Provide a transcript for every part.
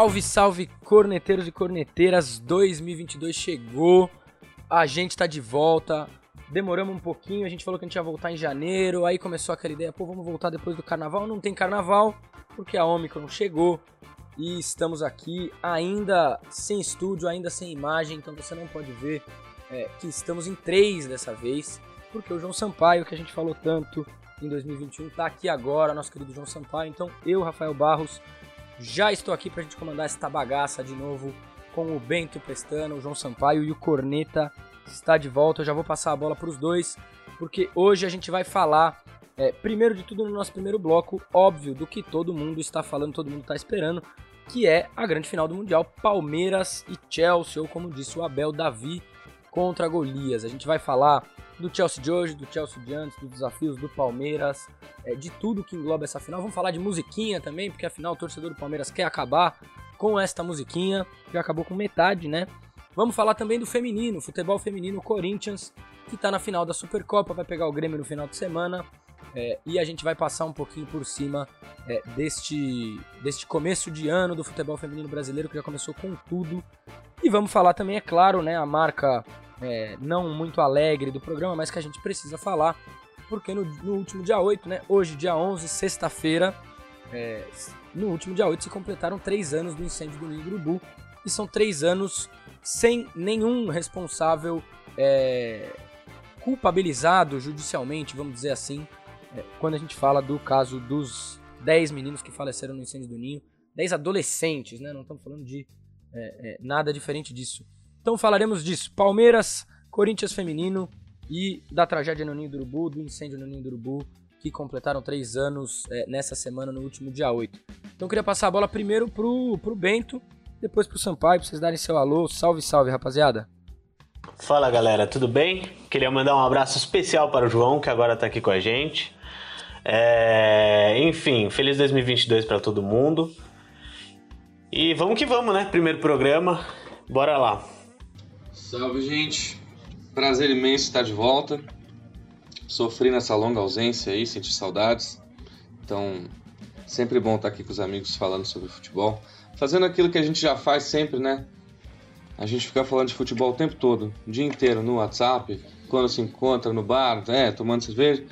Salve, salve, corneteiros e corneteiras. 2022 chegou. A gente tá de volta. Demoramos um pouquinho, a gente falou que a gente ia voltar em janeiro, aí começou aquela ideia, pô, vamos voltar depois do carnaval. Não tem carnaval, porque a Omicron chegou e estamos aqui ainda sem estúdio, ainda sem imagem, então você não pode ver é, que estamos em três dessa vez, porque o João Sampaio, que a gente falou tanto em 2021, tá aqui agora, nosso querido João Sampaio. Então eu, Rafael Barros, já estou aqui pra gente comandar esta bagaça de novo com o Bento Pestano, o João Sampaio e o Corneta está de volta. Eu já vou passar a bola para os dois, porque hoje a gente vai falar, é, primeiro de tudo, no nosso primeiro bloco, óbvio, do que todo mundo está falando, todo mundo está esperando, que é a grande final do Mundial, Palmeiras e Chelsea, ou como disse o Abel, Davi contra Golias. A gente vai falar do Chelsea de hoje, do Chelsea de antes, dos desafios do Palmeiras, é, de tudo que engloba essa final. Vamos falar de musiquinha também, porque afinal o torcedor do Palmeiras quer acabar com esta musiquinha, já acabou com metade, né? Vamos falar também do feminino, futebol feminino, Corinthians, que está na final da Supercopa, vai pegar o Grêmio no final de semana. É, e a gente vai passar um pouquinho por cima é, deste, deste começo de ano do futebol feminino brasileiro, que já começou com tudo. E vamos falar também, é claro, né, a marca é, não muito alegre do programa, mas que a gente precisa falar, porque no, no último dia 8, né, hoje, dia 11, sexta-feira, é, no último dia 8 se completaram três anos do incêndio do Ninho Urubu, e são três anos sem nenhum responsável é, culpabilizado judicialmente, vamos dizer assim, é, quando a gente fala do caso dos 10 meninos que faleceram no incêndio do Ninho, 10 adolescentes, né? Não estamos falando de é, é, nada diferente disso. Então falaremos disso. Palmeiras, Corinthians feminino e da tragédia no Ninho do Urubu, do incêndio no Ninho do Urubu, que completaram três anos é, nessa semana, no último dia 8. Então queria passar a bola primeiro pro, pro Bento, depois pro Sampaio, pra vocês darem seu alô. Salve, salve, rapaziada. Fala galera, tudo bem? Queria mandar um abraço especial para o João, que agora está aqui com a gente. É... Enfim, feliz 2022 para todo mundo. E vamos que vamos, né? Primeiro programa, bora lá. Salve, gente. Prazer imenso estar de volta. Sofri nessa longa ausência aí, senti saudades. Então, sempre bom estar aqui com os amigos falando sobre futebol. Fazendo aquilo que a gente já faz sempre, né? A gente fica falando de futebol o tempo todo, o dia inteiro no WhatsApp, quando se encontra no bar, é, tomando cerveja.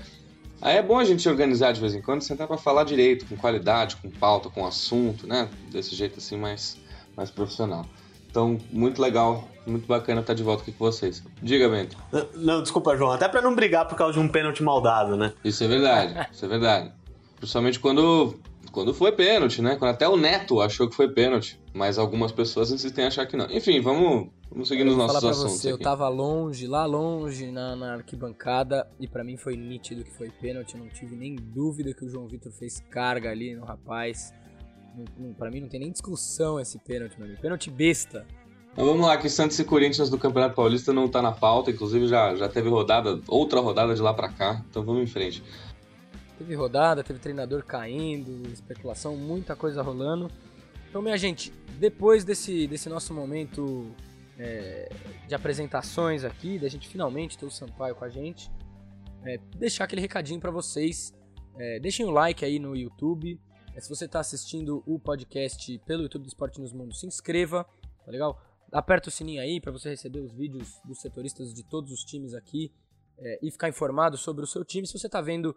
Aí é bom a gente se organizar de vez em quando, sentar para falar direito, com qualidade, com pauta, com assunto, né? Desse jeito assim mais, mais profissional. Então, muito legal, muito bacana estar de volta aqui com vocês. Diga, Bento. Não, desculpa, João. Até para não brigar por causa de um pênalti mal dado, né? Isso é verdade, isso é verdade. Principalmente quando, quando foi pênalti, né? Quando até o Neto achou que foi pênalti. Mas algumas pessoas insistem em achar que não. Enfim, vamos, vamos seguir nos nossos falar pra assuntos. você, aqui. eu tava longe, lá longe na, na arquibancada, e pra mim foi nítido que foi pênalti. Eu não tive nem dúvida que o João Vitor fez carga ali no rapaz. Pra mim não tem nem discussão esse pênalti, meu amigo. Pênalti besta. Então vamos lá, que Santos e Corinthians do Campeonato Paulista não tá na pauta, inclusive já, já teve rodada, outra rodada de lá pra cá, então vamos em frente. Teve rodada, teve treinador caindo, especulação, muita coisa rolando. Então, minha gente, depois desse, desse nosso momento é, de apresentações aqui, da gente finalmente ter o Sampaio com a gente, é, deixar aquele recadinho para vocês. É, deixem o like aí no YouTube. É, se você está assistindo o podcast pelo YouTube do Esporte nos Mundos, se inscreva, tá legal? Aperta o sininho aí para você receber os vídeos dos setoristas de todos os times aqui é, e ficar informado sobre o seu time. Se você está vendo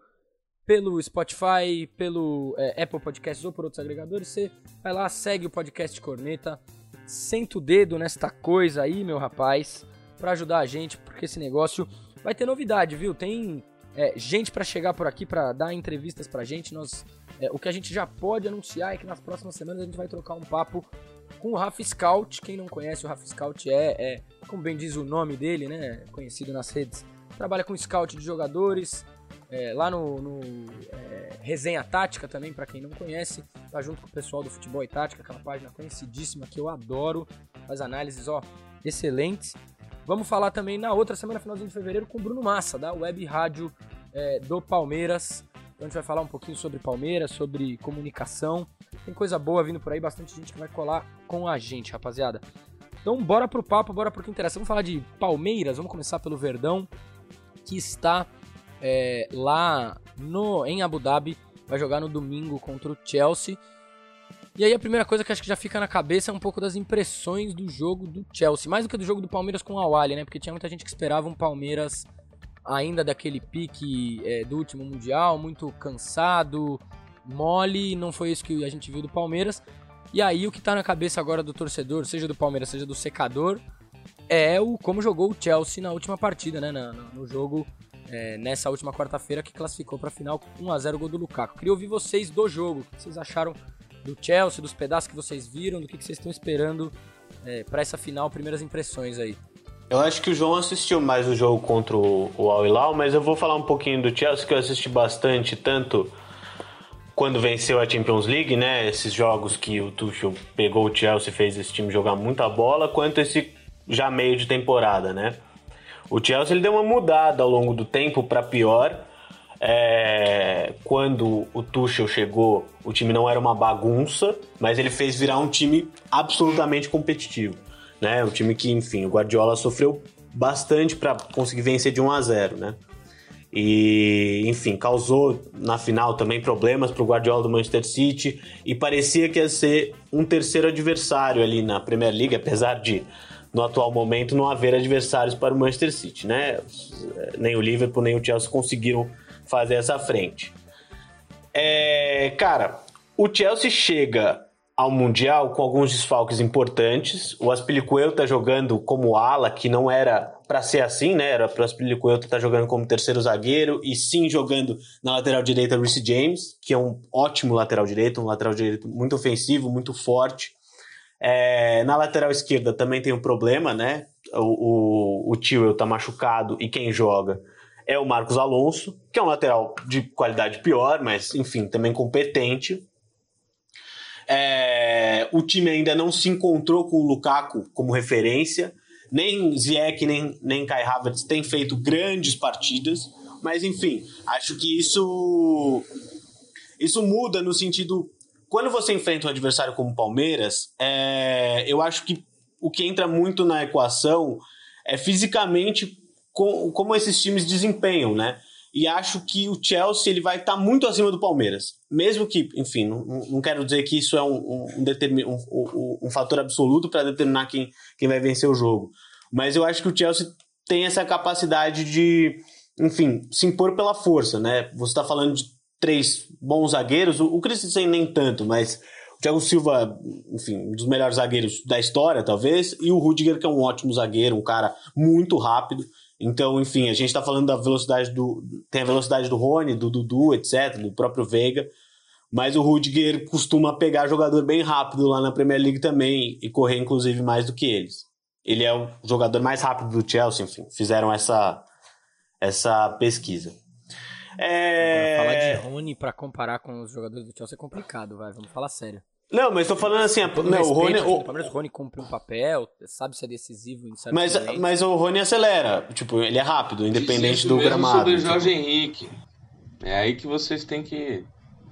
pelo Spotify, pelo é, Apple Podcasts ou por outros agregadores, você vai lá, segue o podcast Corneta, senta o dedo nesta coisa aí, meu rapaz, para ajudar a gente, porque esse negócio vai ter novidade, viu? Tem é, gente para chegar por aqui para dar entrevistas pra gente. Nós, é, o que a gente já pode anunciar é que nas próximas semanas a gente vai trocar um papo com o Rafa Scout. Quem não conhece o Rafa Scout é, é como bem diz o nome dele, né? Conhecido nas redes. Trabalha com scout de jogadores, é, lá no, no é, Resenha Tática também, para quem não conhece, tá junto com o pessoal do Futebol e Tática, aquela página conhecidíssima que eu adoro, faz análises ó, excelentes. Vamos falar também na outra semana, finalzinho de fevereiro, com o Bruno Massa, da Web Rádio é, do Palmeiras. Então a gente vai falar um pouquinho sobre Palmeiras, sobre comunicação. Tem coisa boa vindo por aí, bastante gente que vai colar com a gente, rapaziada. Então bora pro papo, bora pro que interessa. Vamos falar de Palmeiras, vamos começar pelo Verdão, que está é, lá no, em Abu Dhabi, vai jogar no domingo contra o Chelsea. E aí a primeira coisa que acho que já fica na cabeça é um pouco das impressões do jogo do Chelsea, mais do que do jogo do Palmeiras com o Awali, né? Porque tinha muita gente que esperava um Palmeiras ainda daquele pique é, do último mundial, muito cansado, mole, não foi isso que a gente viu do Palmeiras. E aí o que tá na cabeça agora do torcedor, seja do Palmeiras, seja do secador, é o como jogou o Chelsea na última partida, né? No, no jogo é, nessa última quarta-feira que classificou para a final 1 a 0 gol do Lukaku. Queria ouvir vocês do jogo, o que vocês acharam do Chelsea, dos pedaços que vocês viram, do que, que vocês estão esperando é, para essa final, primeiras impressões aí. Eu acho que o João assistiu mais o jogo contra o, o Al Hilal, mas eu vou falar um pouquinho do Chelsea que eu assisti bastante, tanto quando venceu a Champions League, né, esses jogos que o Tuchel pegou o Chelsea, fez esse time jogar muita bola, quanto esse já meio de temporada, né? O Chelsea ele deu uma mudada ao longo do tempo para pior. É, quando o Tuchel chegou, o time não era uma bagunça, mas ele fez virar um time absolutamente competitivo. Né? Um time que, enfim, o Guardiola sofreu bastante para conseguir vencer de 1 a 0, né? E, enfim, causou na final também problemas para o Guardiola do Manchester City e parecia que ia ser um terceiro adversário ali na Premier League, apesar de no atual momento não haver adversários para o Manchester City, né? Nem o Liverpool nem o Chelsea conseguiram fazer essa frente. É, cara, o Chelsea chega ao Mundial com alguns desfalques importantes. O Aspilicueta tá jogando como ala, que não era para ser assim, né? Era para o Aspilicueta estar tá jogando como terceiro zagueiro e sim jogando na lateral direita Reece James, que é um ótimo lateral direito, um lateral direito muito ofensivo, muito forte. É, na lateral esquerda também tem um problema, né? O, o, o Tio tá machucado e quem joga é o Marcos Alonso, que é um lateral de qualidade pior, mas enfim, também competente. É, o time ainda não se encontrou com o Lukaku como referência. Nem Ziyech, nem, nem Kai Havertz têm feito grandes partidas. Mas enfim, acho que isso, isso muda no sentido quando você enfrenta um adversário como o Palmeiras, é, eu acho que o que entra muito na equação é fisicamente com, como esses times desempenham, né? E acho que o Chelsea ele vai estar tá muito acima do Palmeiras. Mesmo que, enfim, não, não quero dizer que isso é um, um, um, um, fator absoluto para determinar quem, quem vai vencer o jogo. Mas eu acho que o Chelsea tem essa capacidade de, enfim, se impor pela força, né? Você está falando de três bons zagueiros, o, o Christensen nem tanto, mas o Thiago Silva, enfim, um dos melhores zagueiros da história, talvez, e o Rudiger, que é um ótimo zagueiro, um cara muito rápido. Então, enfim, a gente está falando da velocidade do. Tem a velocidade do Rony, do Dudu, etc., do próprio Veiga. Mas o Rudiger costuma pegar jogador bem rápido lá na Premier League também e correr, inclusive, mais do que eles. Ele é o jogador mais rápido do Chelsea, enfim, fizeram essa, essa pesquisa. É... Falar de Rony pra comparar com os jogadores do Chelsea é complicado, vai. Vamos falar sério. Não, mas tô falando assim, não, respeito, o Rony, o... o Rony cumpre um papel, sabe se é decisivo em certos mas, mas o Rony acelera, tipo, ele é rápido, independente do gramado. sobre tipo. Jorge Henrique. É aí que vocês têm que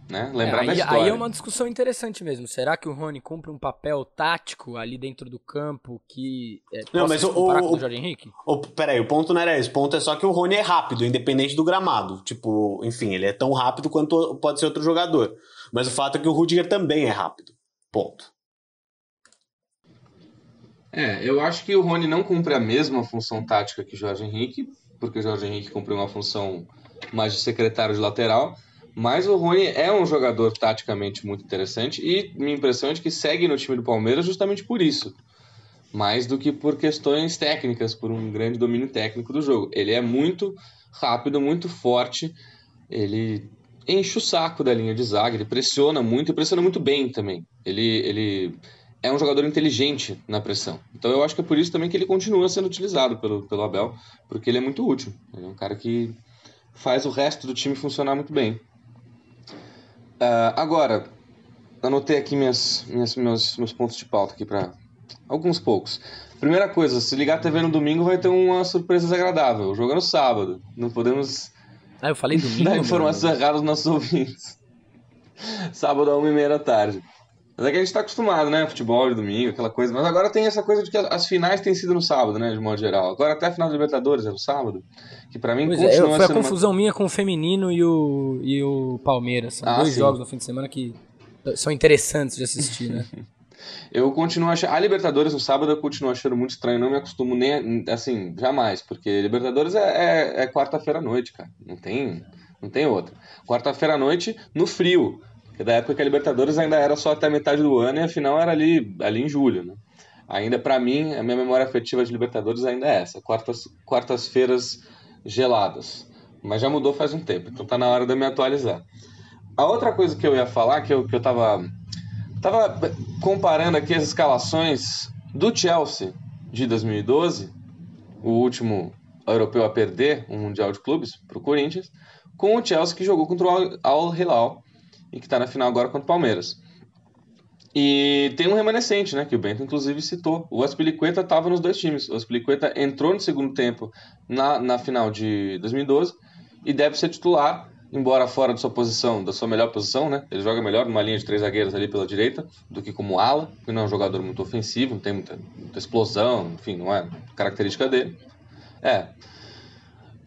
né? Lembrar é, aí, aí, é uma discussão interessante mesmo. Será que o Rony cumpre um papel tático ali dentro do campo que é, não, mas o, o, o Jorge Henrique? O, peraí, o ponto não era esse. O ponto é só que o Rony é rápido, independente do gramado. Tipo, enfim, ele é tão rápido quanto pode ser outro jogador. Mas o fato é que o Rudiger também é rápido. Ponto. É, eu acho que o Rony não cumpre a mesma função tática que o Jorge Henrique, porque o Jorge Henrique cumpre uma função mais de secretário de lateral. Mas o Rony é um jogador taticamente muito interessante e minha impressão é de que segue no time do Palmeiras justamente por isso. Mais do que por questões técnicas, por um grande domínio técnico do jogo. Ele é muito rápido, muito forte, ele enche o saco da linha de zaga, ele pressiona muito e pressiona muito bem também. Ele, ele é um jogador inteligente na pressão. Então eu acho que é por isso também que ele continua sendo utilizado pelo, pelo Abel, porque ele é muito útil. Ele é um cara que faz o resto do time funcionar muito bem. Uh, agora, anotei aqui minhas, minhas, meus, meus pontos de pauta aqui para alguns poucos. Primeira coisa, se ligar a TV no domingo vai ter uma surpresa desagradável. O jogo é no sábado. Não podemos ah, eu falei domingo, dar informações erradas aos nossos ouvintes. sábado, a uma e meia da tarde. Mas é que a gente tá acostumado, né? Futebol de domingo, aquela coisa. Mas agora tem essa coisa de que as finais têm sido no sábado, né? De modo geral. Agora até a final da Libertadores é no sábado. Que para mim pois é, continua é, Foi a confusão uma... minha com o feminino e o, e o Palmeiras. São ah, dois sim. jogos no fim de semana que são interessantes de assistir, né? Eu continuo achando. A Libertadores no sábado eu continuo achando muito estranho. Não me acostumo nem. Assim, jamais. Porque Libertadores é, é, é quarta-feira à noite, cara. Não tem, não tem outra. Quarta-feira à noite no frio. Porque da época que a Libertadores ainda era só até metade do ano e a final era ali, ali em julho, né? Ainda para mim, a minha memória afetiva de Libertadores ainda é essa. Quartas, quartas-feiras geladas. Mas já mudou faz um tempo, então tá na hora de eu me atualizar. A outra coisa que eu ia falar, que eu, que eu tava Tava comparando aqui as escalações do Chelsea de 2012, o último europeu a perder um Mundial de Clubes para o Corinthians, com o Chelsea que jogou contra o Al Hilal e que está na final agora contra o Palmeiras. E tem um remanescente, né, que o Bento inclusive citou. O Aspilicueta estava nos dois times. O Aspilicueta entrou no segundo tempo na, na final de 2012 e deve ser titular embora fora da sua posição, da sua melhor posição, né? Ele joga melhor numa linha de três zagueiros ali pela direita do que como ala, porque não é um jogador muito ofensivo, não tem muita, muita explosão, enfim, não é característica dele. É.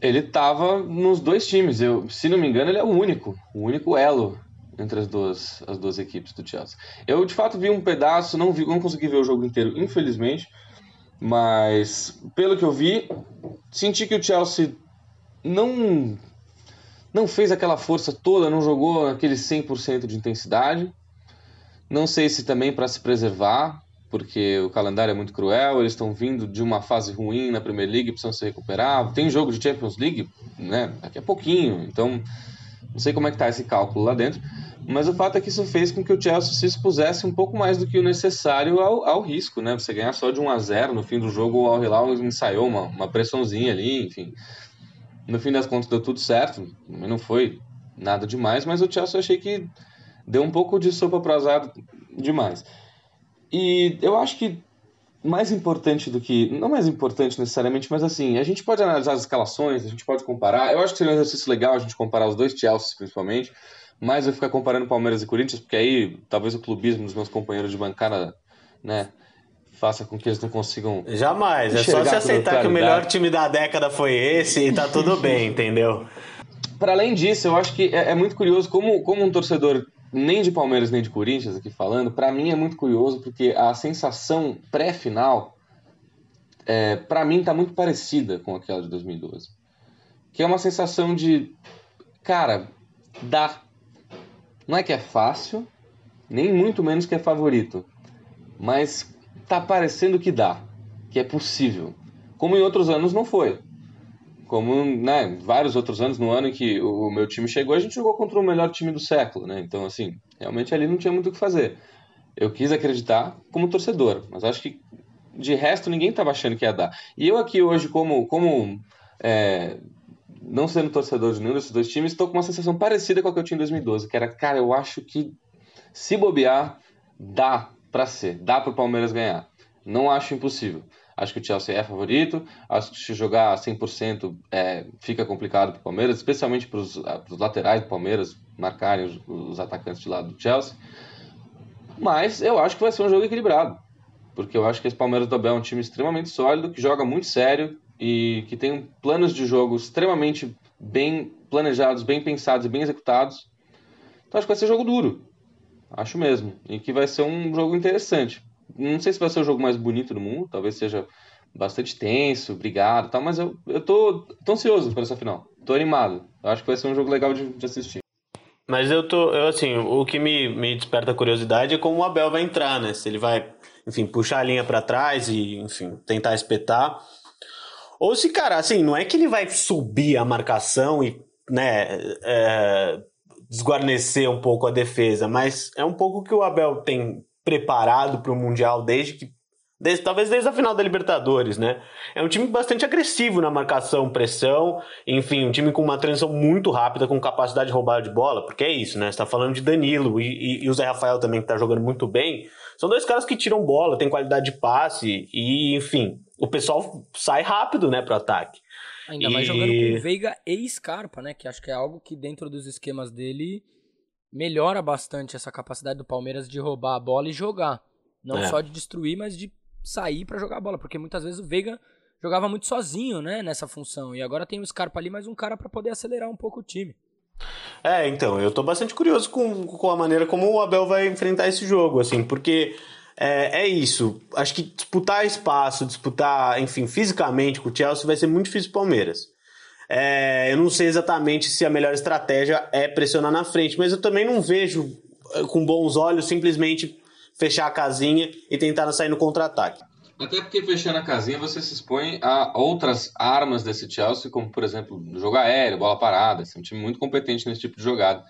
Ele estava nos dois times. Eu, se não me engano, ele é o único, o único elo entre as duas, as duas equipes do Chelsea. Eu de fato vi um pedaço, não vi, não consegui ver o jogo inteiro, infelizmente, mas pelo que eu vi, senti que o Chelsea não não fez aquela força toda, não jogou aquele 100% de intensidade. Não sei se também para se preservar, porque o calendário é muito cruel, eles estão vindo de uma fase ruim na Premier League, precisam se recuperar. Tem jogo de Champions League, né, daqui a pouquinho, então não sei como é que tá esse cálculo lá dentro, mas o fato é que isso fez com que o Chelsea se expusesse um pouco mais do que o necessário ao, ao risco, né? Você ganhar só de 1 a 0 no fim do jogo, o Al Hilal ensaiou uma, uma pressãozinha ali, enfim. No fim das contas deu tudo certo, não foi nada demais, mas o Chelsea eu achei que deu um pouco de sopa para azar demais. E eu acho que mais importante do que. Não mais importante necessariamente, mas assim, a gente pode analisar as escalações, a gente pode comparar. Eu acho que seria um exercício legal a gente comparar os dois Chelsea, principalmente. Mas eu ficar comparando Palmeiras e Corinthians, porque aí talvez o clubismo dos meus companheiros de bancada, né, faça com que eles não consigam. Jamais, é só se aceitar que o melhor time da década foi esse e tá tudo bem, entendeu? Para além disso, eu acho que é, é, muito curioso como, como um torcedor nem de Palmeiras nem de Corinthians aqui falando, para mim é muito curioso porque a sensação pré-final é, para mim tá muito parecida com aquela de 2012. Que é uma sensação de cara, dá. Não é que é fácil, nem muito menos que é favorito. Mas tá parecendo que dá, que é possível. Como em outros anos não foi. Como né, vários outros anos, no ano em que o meu time chegou, a gente jogou contra o melhor time do século, né? Então, assim, realmente ali não tinha muito o que fazer. Eu quis acreditar como torcedor, mas acho que de resto ninguém estava achando que ia dar. E eu aqui hoje, como, como é, não sendo torcedor de nenhum desses dois times, estou com uma sensação parecida com a que eu tinha em 2012, que era, cara, eu acho que se bobear, dá para ser. Dá para o Palmeiras ganhar. Não acho impossível. Acho que o Chelsea é favorito. Acho que se jogar 100% é, fica complicado para o Palmeiras, especialmente para os laterais do Palmeiras marcarem os, os, atacantes de lado do Chelsea. Mas eu acho que vai ser um jogo equilibrado. Porque eu acho que esse Palmeiras do Abel é um time extremamente sólido, que joga muito sério e que tem planos de jogo extremamente bem planejados, bem pensados e bem executados. Então acho que vai ser jogo duro. Acho mesmo. E que vai ser um jogo interessante. Não sei se vai ser o jogo mais bonito do mundo, talvez seja bastante tenso, brigado e tal, mas eu, eu tô, tô ansioso por essa final. Tô animado. Eu acho que vai ser um jogo legal de, de assistir. Mas eu tô, eu, assim, o que me, me desperta curiosidade é como o Abel vai entrar, né? Se ele vai, enfim, puxar a linha para trás e, enfim, tentar espetar. Ou se, cara, assim, não é que ele vai subir a marcação e, né, é, desguarnecer um pouco a defesa, mas é um pouco que o Abel tem preparado para o Mundial desde que. Desde, talvez desde a final da Libertadores, né? É um time bastante agressivo na marcação, pressão, enfim, um time com uma transição muito rápida, com capacidade de roubar de bola, porque é isso, né? Você tá falando de Danilo e, e, e o Zé Rafael também, que tá jogando muito bem. São dois caras que tiram bola, tem qualidade de passe e, enfim, o pessoal sai rápido, né, pro ataque. Ainda e... mais jogando com Veiga e Scarpa, né? Que acho que é algo que dentro dos esquemas dele melhora bastante essa capacidade do Palmeiras de roubar a bola e jogar. Não é. só de destruir, mas de sair para jogar a bola. Porque muitas vezes o Veiga jogava muito sozinho, né? Nessa função. E agora tem o Scarpa ali, mais um cara para poder acelerar um pouco o time. É, então, eu tô bastante curioso com, com a maneira como o Abel vai enfrentar esse jogo, assim, porque é, é isso. Acho que disputar espaço, disputar, enfim, fisicamente com o Chelsea vai ser muito difícil pro Palmeiras. É, eu não sei exatamente se a melhor estratégia é pressionar na frente, mas eu também não vejo eh, com bons olhos simplesmente fechar a casinha e tentar sair no contra-ataque. Até porque fechando a casinha você se expõe a outras armas desse Chelsea, como por exemplo jogo aéreo, bola parada. É um time muito competente nesse tipo de jogada.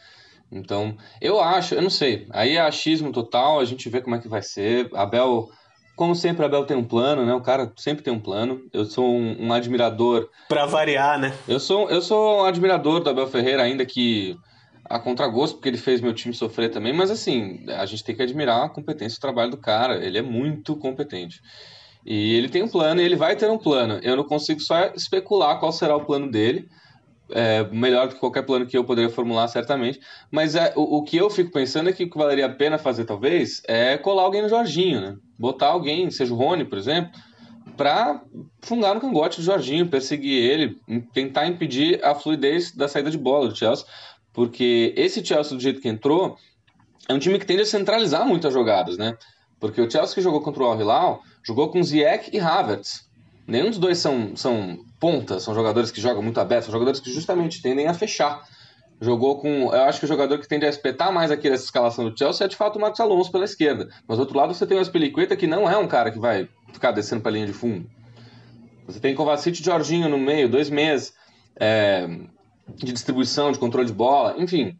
Então, eu acho, eu não sei. Aí é achismo total, a gente vê como é que vai ser. Abel, como sempre, Abel tem um plano, né? O cara sempre tem um plano. Eu sou um, um admirador. Para variar, né? Eu sou, eu sou um admirador do Abel Ferreira, ainda que a contragosto, porque ele fez meu time sofrer também, mas assim, a gente tem que admirar a competência e o trabalho do cara. Ele é muito competente. E ele tem um plano e ele vai ter um plano. Eu não consigo só especular qual será o plano dele. É melhor do que qualquer plano que eu poderia formular, certamente. Mas é, o, o, que eu fico pensando é que o que valeria a pena fazer, talvez, é colar alguém no Jorginho, né? Botar alguém, seja o Rony, por exemplo, para fungar no cangote do Jorginho, perseguir ele, tentar impedir a fluidez da saída de bola do Chelsea. Porque esse Chelsea, do jeito que entrou, é um time que tende a centralizar muito as jogadas, né? Porque o Chelsea que jogou contra o Al Hilal jogou com Ziyech e Havertz. Nenhum dos dois são, são pontas, são jogadores que jogam muito aberto, são jogadores que justamente tendem a fechar. Jogou com. Eu acho que o jogador que tende a espetar mais aqui nessa escalação do Chelsea é de fato o Marcos Alonso pela esquerda. Mas do outro lado você tem o Aspilicueta que não é um cara que vai ficar descendo para a linha de fundo. Você tem Kovacic e Jorginho no meio, dois meses é, de distribuição, de controle de bola, enfim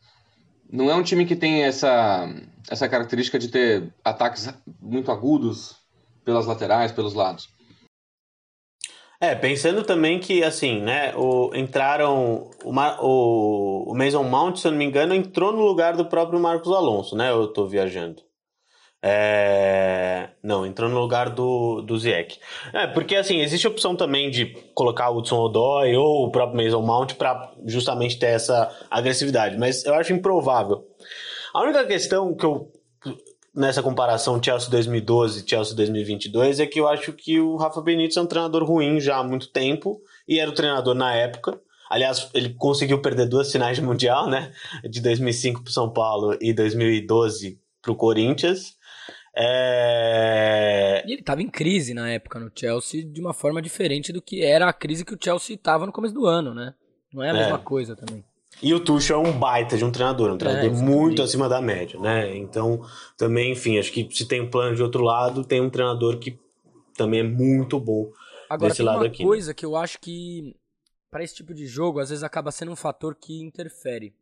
não é um time que tem essa, essa característica de ter ataques muito agudos pelas laterais, pelos lados. É, pensando também que, assim, né, o, entraram. O, o, o Mason Mount, se eu não me engano, entrou no lugar do próprio Marcos Alonso, né? Eu tô viajando. É... Não, entrou no lugar do, do Ziek. É, porque assim, existe a opção também de colocar o Hudson Odoi ou o próprio Mason Mount para justamente ter essa agressividade, mas eu acho improvável. A única questão que eu nessa comparação Chelsea 2012 Chelsea 2022 é que eu acho que o Rafa Benítez é um treinador ruim já há muito tempo e era o treinador na época. Aliás, ele conseguiu perder duas finais de mundial, né? De 2005 para São Paulo e 2012 para o Corinthians. É... E ele estava em crise na época no Chelsea de uma forma diferente do que era a crise que o Chelsea estava no começo do ano, né? Não é a mesma é. coisa também. E o Tuchel é um baita de um treinador, um treinador é, muito acima da média, né? Então, também, enfim, acho que se tem um plano de outro lado, tem um treinador que também é muito bom Agora, desse tem lado uma aqui. coisa né? que eu acho que para esse tipo de jogo, às vezes acaba sendo um fator que interfere.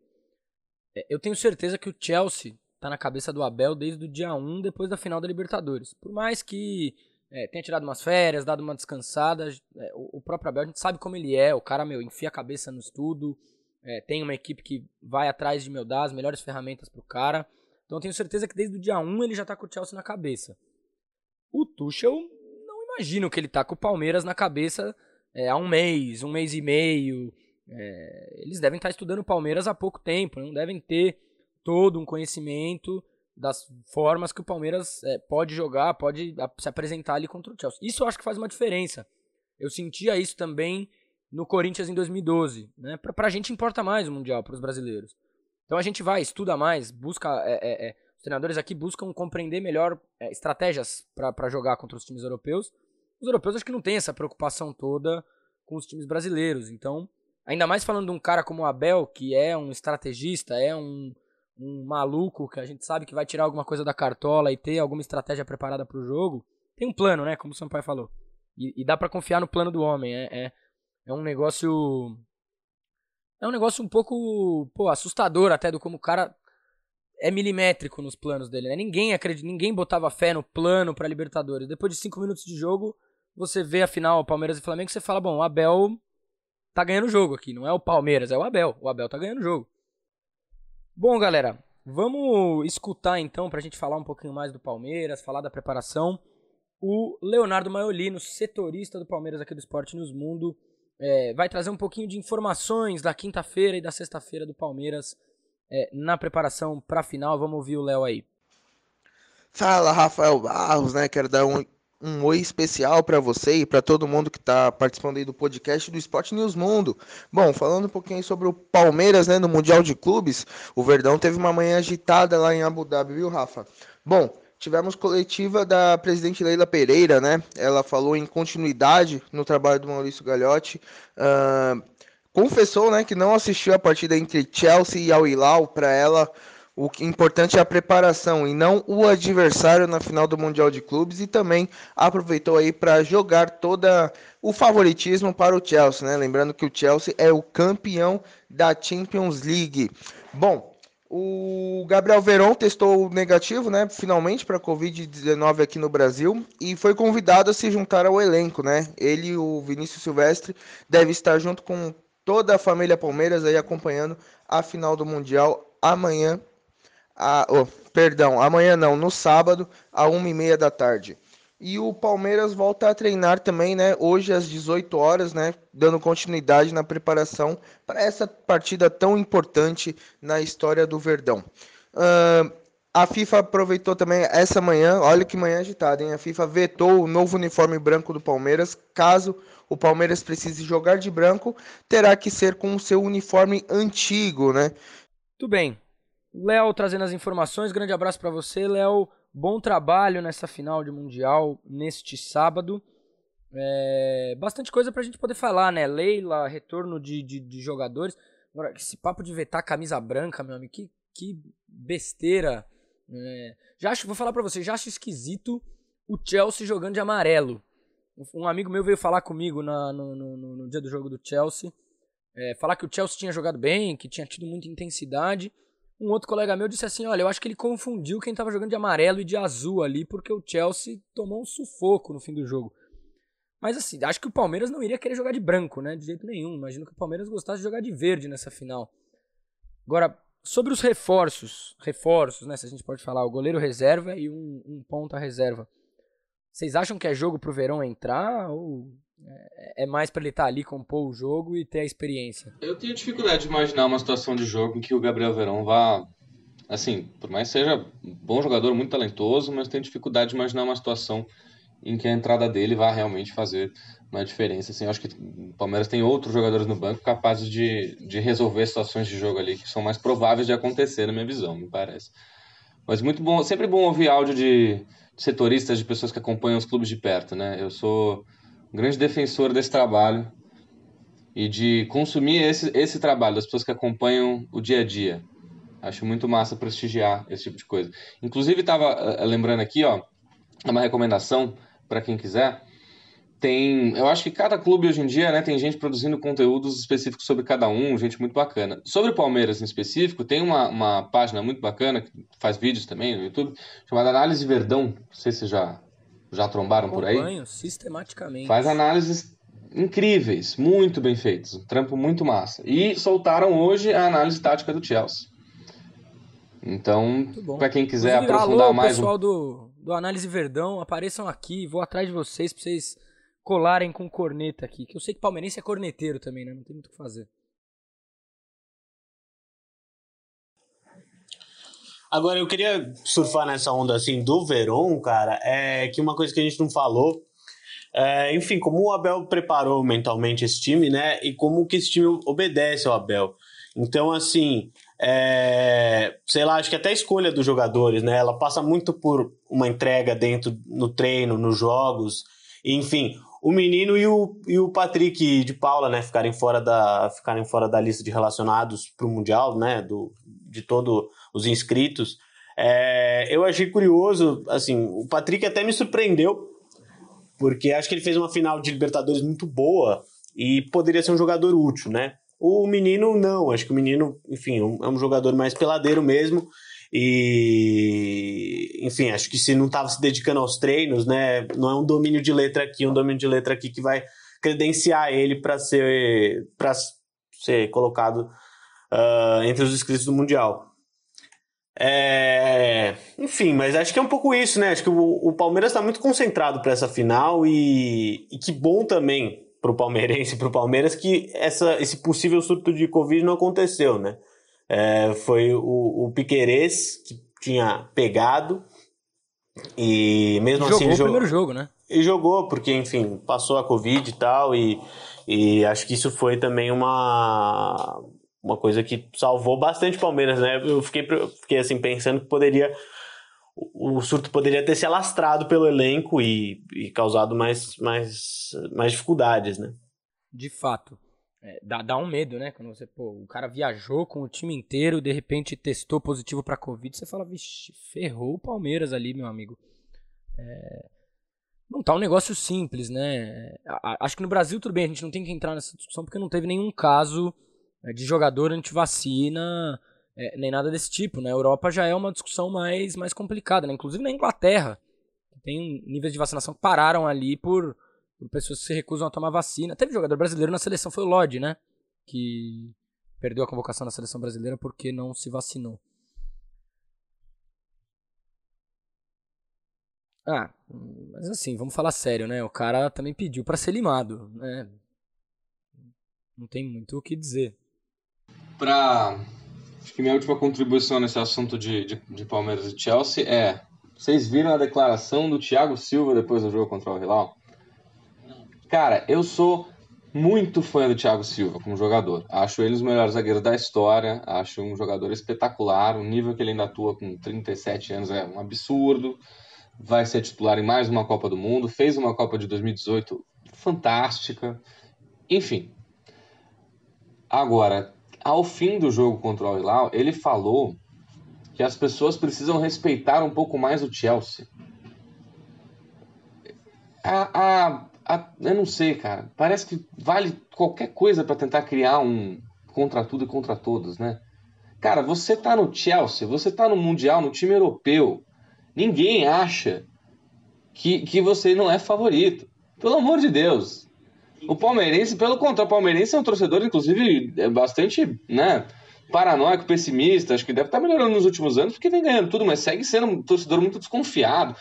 É, eu tenho certeza que o Chelsea tá na cabeça do Abel desde o dia 1, depois da final da Libertadores. Por mais que é, tenha tirado umas férias, dado uma descansada, é, o, o, próprio Abel, a gente sabe como ele é, o cara, meu, enfia a cabeça no estudo, é, tem uma equipe que vai atrás de, meu, dar as melhores ferramentas pro cara. Então eu tenho certeza que desde o dia 1 ele já tá com o Chelsea na cabeça. O Tuchel, não imagino que ele tá com o Palmeiras na cabeça é, há um mês, um mês e meio. É, eles devem estar tá estudando o Palmeiras há pouco tempo, não devem ter todo um conhecimento das formas que o Palmeiras é, pode jogar, pode se apresentar ali contra o Chelsea. Isso eu acho que faz uma diferença. Eu sentia isso também no Corinthians em 2012. Né? Pra, pra gente importa mais o Mundial, para os brasileiros. Então a gente vai, estuda mais, busca. É, é, é os treinadores aqui buscam compreender melhor é, estratégias para jogar contra os times europeus. Os europeus acho que não têm essa preocupação toda com os times brasileiros. Então, ainda mais falando de um cara como o Abel, que é um estrategista, é um, um maluco que a gente sabe que vai tirar alguma coisa da cartola e ter alguma estratégia preparada para o jogo, tem um plano, né? Como o Sampaio falou. E, e dá para confiar no plano do homem. É, é, é, um negócio. É um negócio um pouco pô, assustador até do como o cara é milimétrico nos planos dele, né? Ninguém acredita, ninguém botava fé no plano para Libertadores. Depois de cinco minutos de jogo, você vê a final Palmeiras e Flamengo, você fala, bom, o Abel tá ganhando o jogo aqui, não é o Palmeiras, é o Abel. O Abel tá ganhando o jogo. Bom, galera, vamos escutar então para a gente falar um pouquinho mais do Palmeiras, falar da preparação. O Leonardo Maiolino, setorista do Palmeiras aqui do Esporte News Mundo, é, vai trazer um pouquinho de informações da quinta-feira e da sexta-feira do Palmeiras é, na preparação para a final. Vamos ouvir o Léo aí. Fala, Rafael Barros, né? Quero dar um um oi especial para você e para todo mundo que está participando aí do podcast do Esporte News Mundo. Bom, falando um pouquinho sobre o Palmeiras, né, no Mundial de Clubes, o Verdão teve uma manhã agitada lá em Abu Dhabi, viu, Rafa? Bom, tivemos coletiva da presidente Leila Pereira, né? Ela falou em continuidade no trabalho do Maurício Gagliotti. Uh, confessou, né, que não assistiu a partida entre Chelsea e Al Hilal. Para ela, o que importante é a preparação e não o adversário na final do Mundial de Clubes e também aproveitou aí para jogar toda o favoritismo para o Chelsea, né? Lembrando que o Chelsea é o campeão da Champions League. Bom, o Gabriel Veron testou negativo, né? Finalmente para Covid-19 aqui no Brasil e foi convidado a se juntar ao elenco, né? Ele, o Vinícius Silvestre, deve estar junto com toda a família Palmeiras aí acompanhando a final do Mundial amanhã a, oh, perdão, amanhã não, no sábado, a uma e meia da tarde. E o Palmeiras volta a treinar também, né? Hoje às 18 horas, né? Dando continuidade na preparação para essa partida tão importante na história do Verdão. Uh, a FIFA aproveitou também essa manhã, olha que manhã agitada, hein? A FIFA vetou o novo uniforme branco do Palmeiras. Caso o Palmeiras precise jogar de branco, terá que ser com o seu uniforme antigo, né? Tudo bem. Léo trazendo as informações. Grande abraço para você, Léo. Bom trabalho nessa final de Mundial neste sábado. É, bastante coisa pra gente poder falar, né? Leila, retorno de, de, de jogadores. Agora, esse papo de vetar camisa branca, meu amigo, que, que besteira. É, já acho, vou falar pra você, já acho esquisito o Chelsea jogando de amarelo. Um amigo meu veio falar comigo na, no, no, no, dia do jogo do Chelsea. É, falar que o Chelsea tinha jogado bem, que tinha tido muita intensidade. Um outro colega meu disse assim: olha, eu acho que ele confundiu quem estava jogando de amarelo e de azul ali, porque o Chelsea tomou um sufoco no fim do jogo. Mas assim, acho que o Palmeiras não iria querer jogar de branco, né? De jeito nenhum. Imagino que o Palmeiras gostasse de jogar de verde nessa final. Agora, sobre os reforços, reforços, né? Se a gente pode falar, o goleiro reserva e um, um ponta reserva. Vocês acham que é jogo pro Verão entrar ou é, é mais para ele estar tá ali, compor o jogo e ter a experiência. Eu tenho dificuldade de imaginar uma situação de jogo em que o Gabriel Verão vá. Assim, por mais que seja um bom jogador, muito talentoso, mas tenho dificuldade de imaginar uma situação em que a entrada dele vá realmente fazer uma diferença. Assim, acho que o Palmeiras tem outros jogadores no banco capazes de, de resolver situações de jogo ali que são mais prováveis de acontecer, na minha visão, me parece. Mas muito bom, sempre bom ouvir áudio de, de setoristas, de pessoas que acompanham os clubes de perto, né? Eu sou grande defensor desse trabalho e de consumir esse, esse trabalho das pessoas que acompanham o dia a dia. Acho muito massa prestigiar esse tipo de coisa. Inclusive, estava eh, lembrando aqui, ó, uma recomendação para quem quiser. Tem, eu acho que cada clube hoje em dia, né, tem gente produzindo conteúdos específicos sobre cada um, gente muito bacana. Sobre o Palmeiras em específico, tem uma, uma página muito bacana que faz vídeos também no YouTube, chamada Análise Verdão. Não sei se já já trombaram por aí? sistematicamente. Faz análises incríveis, muito bem feitos, um trampo muito massa. E soltaram hoje a análise tática do Chelsea. Então, para quem quiser Inclusive, aprofundar alô, mais. pessoal um... do, do Análise Verdão, apareçam aqui, vou atrás de vocês pra vocês colarem com corneta aqui. Que eu sei que palmeirense é corneteiro também, né? Não tem muito o que fazer. Agora, eu queria surfar nessa onda assim do Veron, cara, é que uma coisa que a gente não falou. É, enfim, como o Abel preparou mentalmente esse time, né? E como que esse time obedece ao Abel. Então, assim, é, sei lá, acho que até a escolha dos jogadores, né? Ela passa muito por uma entrega dentro no treino, nos jogos, enfim. O menino e o, e o Patrick de Paula, né, ficarem fora da, ficarem fora da lista de relacionados para o Mundial, né, do, de todo os inscritos. É, eu achei curioso, assim, o Patrick até me surpreendeu, porque acho que ele fez uma final de Libertadores muito boa e poderia ser um jogador útil, né? O menino não, acho que o menino, enfim, é um jogador mais peladeiro mesmo. E, enfim, acho que se não estava se dedicando aos treinos, né, não é um domínio de letra aqui, um domínio de letra aqui que vai credenciar ele para ser ser colocado uh, entre os inscritos do mundial. É... Enfim, mas acho que é um pouco isso, né? Acho que o, o Palmeiras está muito concentrado para essa final e, e que bom também para o palmeirense e para o Palmeiras que essa, esse possível surto de Covid não aconteceu, né? É, foi o, o Piquerez que tinha pegado e mesmo jogou assim... Jogou o primeiro jogo, né? e jogou, porque, enfim, passou a Covid e tal, e, e acho que isso foi também uma, uma coisa que salvou bastante o Palmeiras, né? Eu fiquei, fiquei assim, pensando que poderia. O surto poderia ter se alastrado pelo elenco e, e causado mais, mais, mais dificuldades, né? De fato. É, dá, dá um medo, né? Quando você, pô, o cara viajou com o time inteiro, de repente testou positivo pra Covid, você fala, vixe, ferrou o Palmeiras ali, meu amigo. É, não tá um negócio simples, né? Acho que no Brasil tudo bem, a gente não tem que entrar nessa discussão porque não teve nenhum caso é, de jogador antivacina, é, nem nada desse tipo. Na né? Europa já é uma discussão mais, mais complicada, né? Inclusive na Inglaterra, tem níveis de vacinação que pararam ali por por pessoas que se recusam a tomar vacina. Teve jogador brasileiro na seleção, foi o Lodge, né? Que perdeu a convocação na seleção brasileira porque não se vacinou. Ah, mas assim, vamos falar sério, né? O cara também pediu para ser limado, né? Não tem muito o que dizer. Pra. Acho que minha última contribuição nesse assunto de, de, de Palmeiras e Chelsea é. Vocês viram a declaração do Thiago Silva depois do jogo contra o Hilal? Cara, eu sou muito fã do Thiago Silva como jogador. Acho ele os melhores zagueiros da história. Acho um jogador espetacular. O nível que ele ainda atua com 37 anos é um absurdo. Vai ser titular em mais uma Copa do Mundo. Fez uma Copa de 2018 fantástica. Enfim. Agora, ao fim do jogo contra o Hilal, ele falou que as pessoas precisam respeitar um pouco mais o Chelsea. A, a eu não sei, cara. Parece que vale qualquer coisa para tentar criar um contra tudo e contra todos, né? Cara, você tá no Chelsea, você tá no Mundial, no time europeu. Ninguém acha que, que você não é favorito. Pelo amor de Deus. O palmeirense, pelo contrário, o palmeirense é um torcedor, inclusive, é bastante, né? Paranoico, pessimista, acho que deve estar melhorando nos últimos anos porque vem ganhando tudo, mas segue sendo um torcedor muito desconfiado.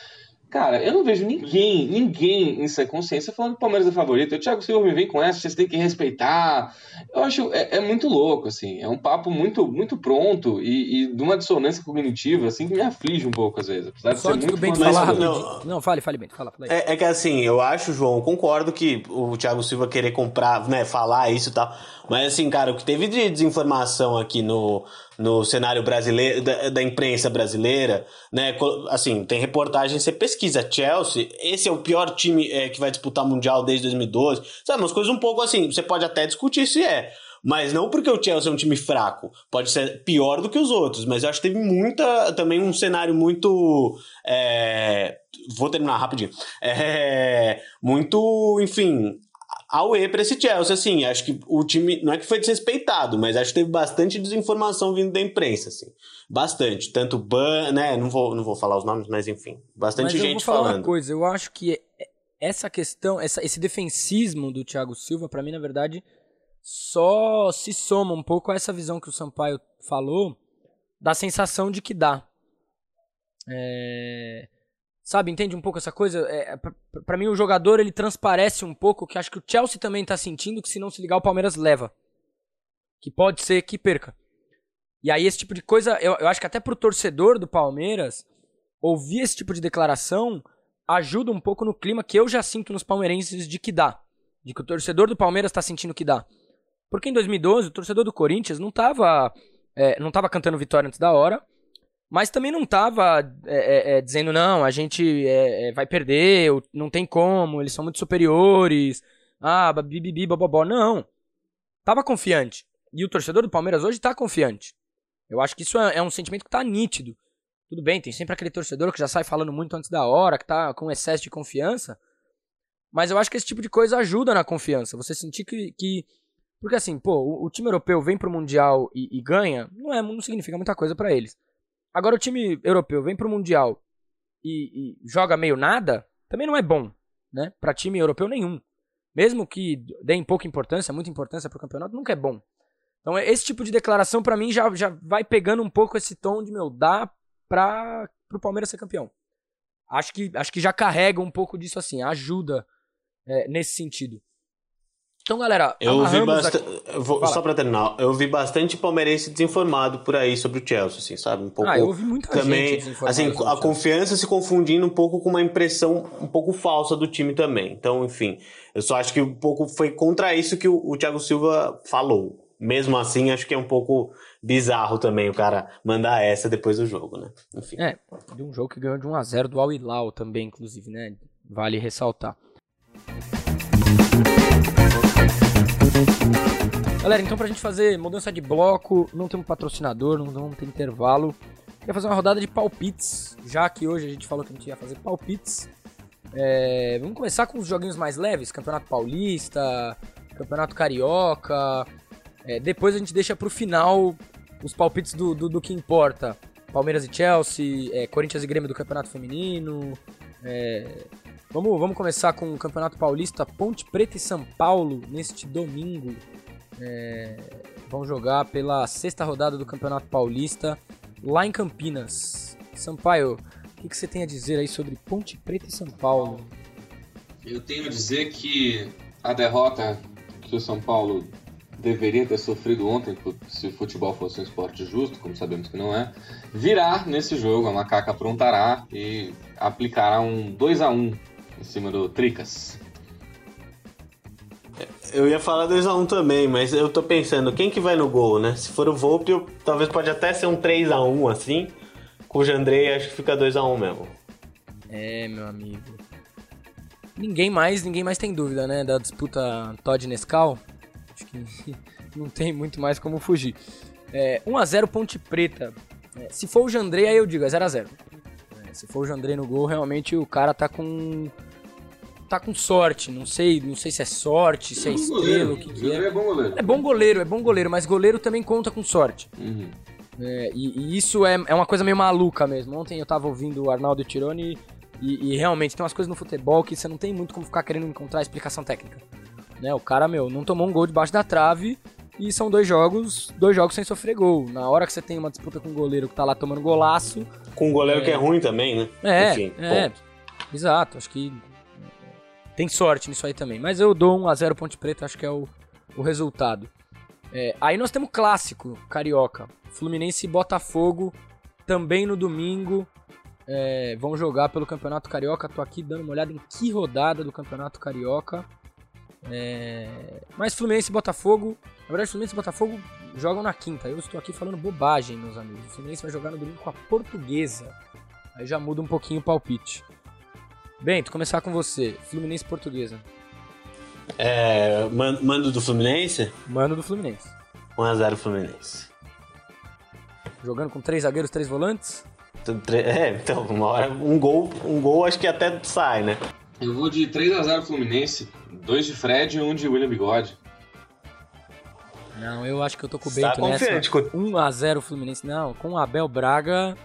Cara, eu não vejo ninguém, ninguém em sua consciência falando que o Palmeiras é favorito. O Thiago Silva me vem com essa, vocês têm que respeitar. Eu acho é, é muito louco, assim. É um papo muito, muito pronto e, e, de uma dissonância cognitiva, assim, que me aflige um pouco às vezes. Apesar Só de ser muito bem falar. Não, não, fale, fale bem, fala, fala. É, é, que assim, eu acho, João, concordo que o Thiago Silva querer comprar, né, falar isso e tal. Mas assim, cara, o que teve de desinformação aqui no, no cenário brasileiro, da, da, imprensa brasileira, né? Assim, tem reportagem, você pesquisa Chelsea, esse é o pior time é, que vai disputar Mundial desde 2012. Sabe, umas coisas um pouco assim, você pode até discutir se é. Mas não porque o Chelsea é um time fraco. Pode ser pior do que os outros. Mas eu acho que teve muita. Também um cenário muito. É, vou terminar rapidinho. É, muito, enfim, Aue pra esse Chelsea, assim, acho que o time, não é que foi desrespeitado, mas acho que teve bastante desinformação vindo da imprensa, assim, bastante, tanto ban, né, não vou, não vou falar os nomes, mas enfim, bastante mas gente eu vou falar falando. uma coisa, eu acho que essa questão, essa, esse defensismo do Thiago Silva, para mim, na verdade, só se soma um pouco a essa visão que o Sampaio falou, da sensação de que dá. É Sabe, entende um pouco essa coisa? É, para mim, o jogador ele transparece um pouco que acho que o Chelsea também tá sentindo que se não se ligar, o Palmeiras leva. Que pode ser que perca. E aí, esse tipo de coisa, eu, eu acho que até pro torcedor do Palmeiras, ouvir esse tipo de declaração ajuda um pouco no clima que eu já sinto nos palmeirenses de que dá. De que o torcedor do Palmeiras tá sentindo que dá. Porque em 2012, o torcedor do Corinthians não tava, é, não tava cantando vitória antes da hora mas também não tava é, é, é, dizendo, não, a gente é, é, vai perder, não tem como, eles são muito superiores, ah, bibibi, bababó. Não. Tava confiante. E o torcedor do Palmeiras hoje tá confiante. Eu acho que isso é, um sentimento que tá nítido. Tudo bem, tem sempre aquele torcedor que já sai falando muito antes da hora, que tá com excesso de confiança. Mas eu acho que esse tipo de coisa ajuda na confiança. Você sentir que. que... Porque assim, pô, o, o time europeu vem pro Mundial e, e ganha, não, é, não significa muita coisa para eles. Agora o time europeu vem pro Mundial e, e, joga meio nada, também não é bom, né? Pra time europeu nenhum. Mesmo que deem pouca importância, muita importância pro campeonato, nunca é bom. Então esse tipo de declaração para mim já, já vai pegando um pouco esse tom de meu dá para pro Palmeiras ser campeão. Acho que, acho que já carrega um pouco disso assim, ajuda é, nesse sentido. Então, galera, Eu vi bastante. Vou, só pra terminar, eu vi bastante palmeirense desinformado por aí sobre o Chelsea, assim, sabe? Um pouco. Ah, eu ouvi muita também, gente assim, a confiança se confundindo um pouco com uma impressão um pouco falsa do time também. Então, enfim, eu só acho que um pouco foi contra isso que o, o Thiago Silva falou. Mesmo assim, acho que é um pouco bizarro também o cara mandar essa depois do jogo, né? Enfim. É, de um jogo que ganhou de 1x0 do Al Hilal também, inclusive, né? Vale ressaltar. Galera, então pra gente fazer mudança de bloco, não temos patrocinador, não vamos ter intervalo. Queria fazer uma rodada de palpites, já que hoje a gente falou que a gente ia fazer palpites. É, vamos começar com os joguinhos mais leves, Campeonato Paulista, Campeonato Carioca. É, depois a gente deixa pro final os palpites do, do, do que importa. Palmeiras e Chelsea, é, Corinthians e Grêmio do Campeonato Feminino. Vamos, vamos começar com o Campeonato Paulista, Ponte Preta e São Paulo, neste domingo. É, vão jogar pela sexta rodada do Campeonato Paulista, lá em Campinas. Sampaio, o que, que você tem a dizer aí sobre Ponte Preta e São Paulo? Eu tenho a dizer que a derrota que o São Paulo deveria ter sofrido ontem, se o futebol fosse um esporte justo, como sabemos que não é, virá nesse jogo. A Macaca aprontará e aplicará um 2 a 1 em cima do Tricas. Eu ia falar 2x1 também, mas eu tô pensando, quem que vai no gol, né? Se for o Volpe, eu- talvez pode até ser um 3x1 assim. Com o Jandrei, acho que fica 2x1 mesmo. É, meu amigo. Ninguém mais, ninguém mais tem dúvida, né? Da disputa Todd Nescau. Acho que não tem muito mais como fugir. É, 1x0 Ponte Preta. É, se for o Jandrei, aí eu digo, é 0x0. É, se for o Jandrei no gol, realmente o cara tá com. Tá com sorte. Não sei, não sei se é sorte, se é estrela, o que, que é. é bom goleiro. É bom goleiro, é bom goleiro, mas goleiro também conta com sorte. Uhum. É, e, e isso é, é uma coisa meio maluca mesmo. Ontem eu tava ouvindo o Arnaldo Tironi e, e realmente tem umas coisas no futebol que você não tem muito como ficar querendo encontrar explicação técnica. Né? O cara, meu, não tomou um gol debaixo da trave e são dois jogos, dois jogos sem sofrer gol. Na hora que você tem uma disputa com um goleiro que tá lá tomando golaço, Com um goleiro que é ruim também, né? é, Enfim, é, ponto. exato, acho que tem sorte nisso aí também. Mas eu dou um a 0 Ponte Preta, acho que é o, o resultado. É, aí nós temos clássico carioca, Fluminense e Botafogo, também no domingo. É, vão jogar pelo Campeonato Carioca. Tô aqui dando uma olhada em que rodada do Campeonato Carioca. É, mas Fluminense e Botafogo, na verdade Fluminense e Botafogo jogam na quinta. Eu estou aqui falando bobagem, meus amigos. O Fluminense vai jogar no domingo com a Portuguesa. Aí já muda um pouquinho o palpite. Bento, começar com você. Fluminense e Portuguesa. É, man- mando do Fluminense? Mano do Fluminense. 1x0 Fluminense. Jogando com três zagueiros, três volantes. É, então, uma hora, um gol, um gol acho que até sai, né? Eu vou de 3 a 0 Fluminense, dois de Fred e um de William Bigode. Não, eu acho que eu tô com o Tá Bento nessa. confiante com 1x0 Fluminense. Não, com o Abel Braga,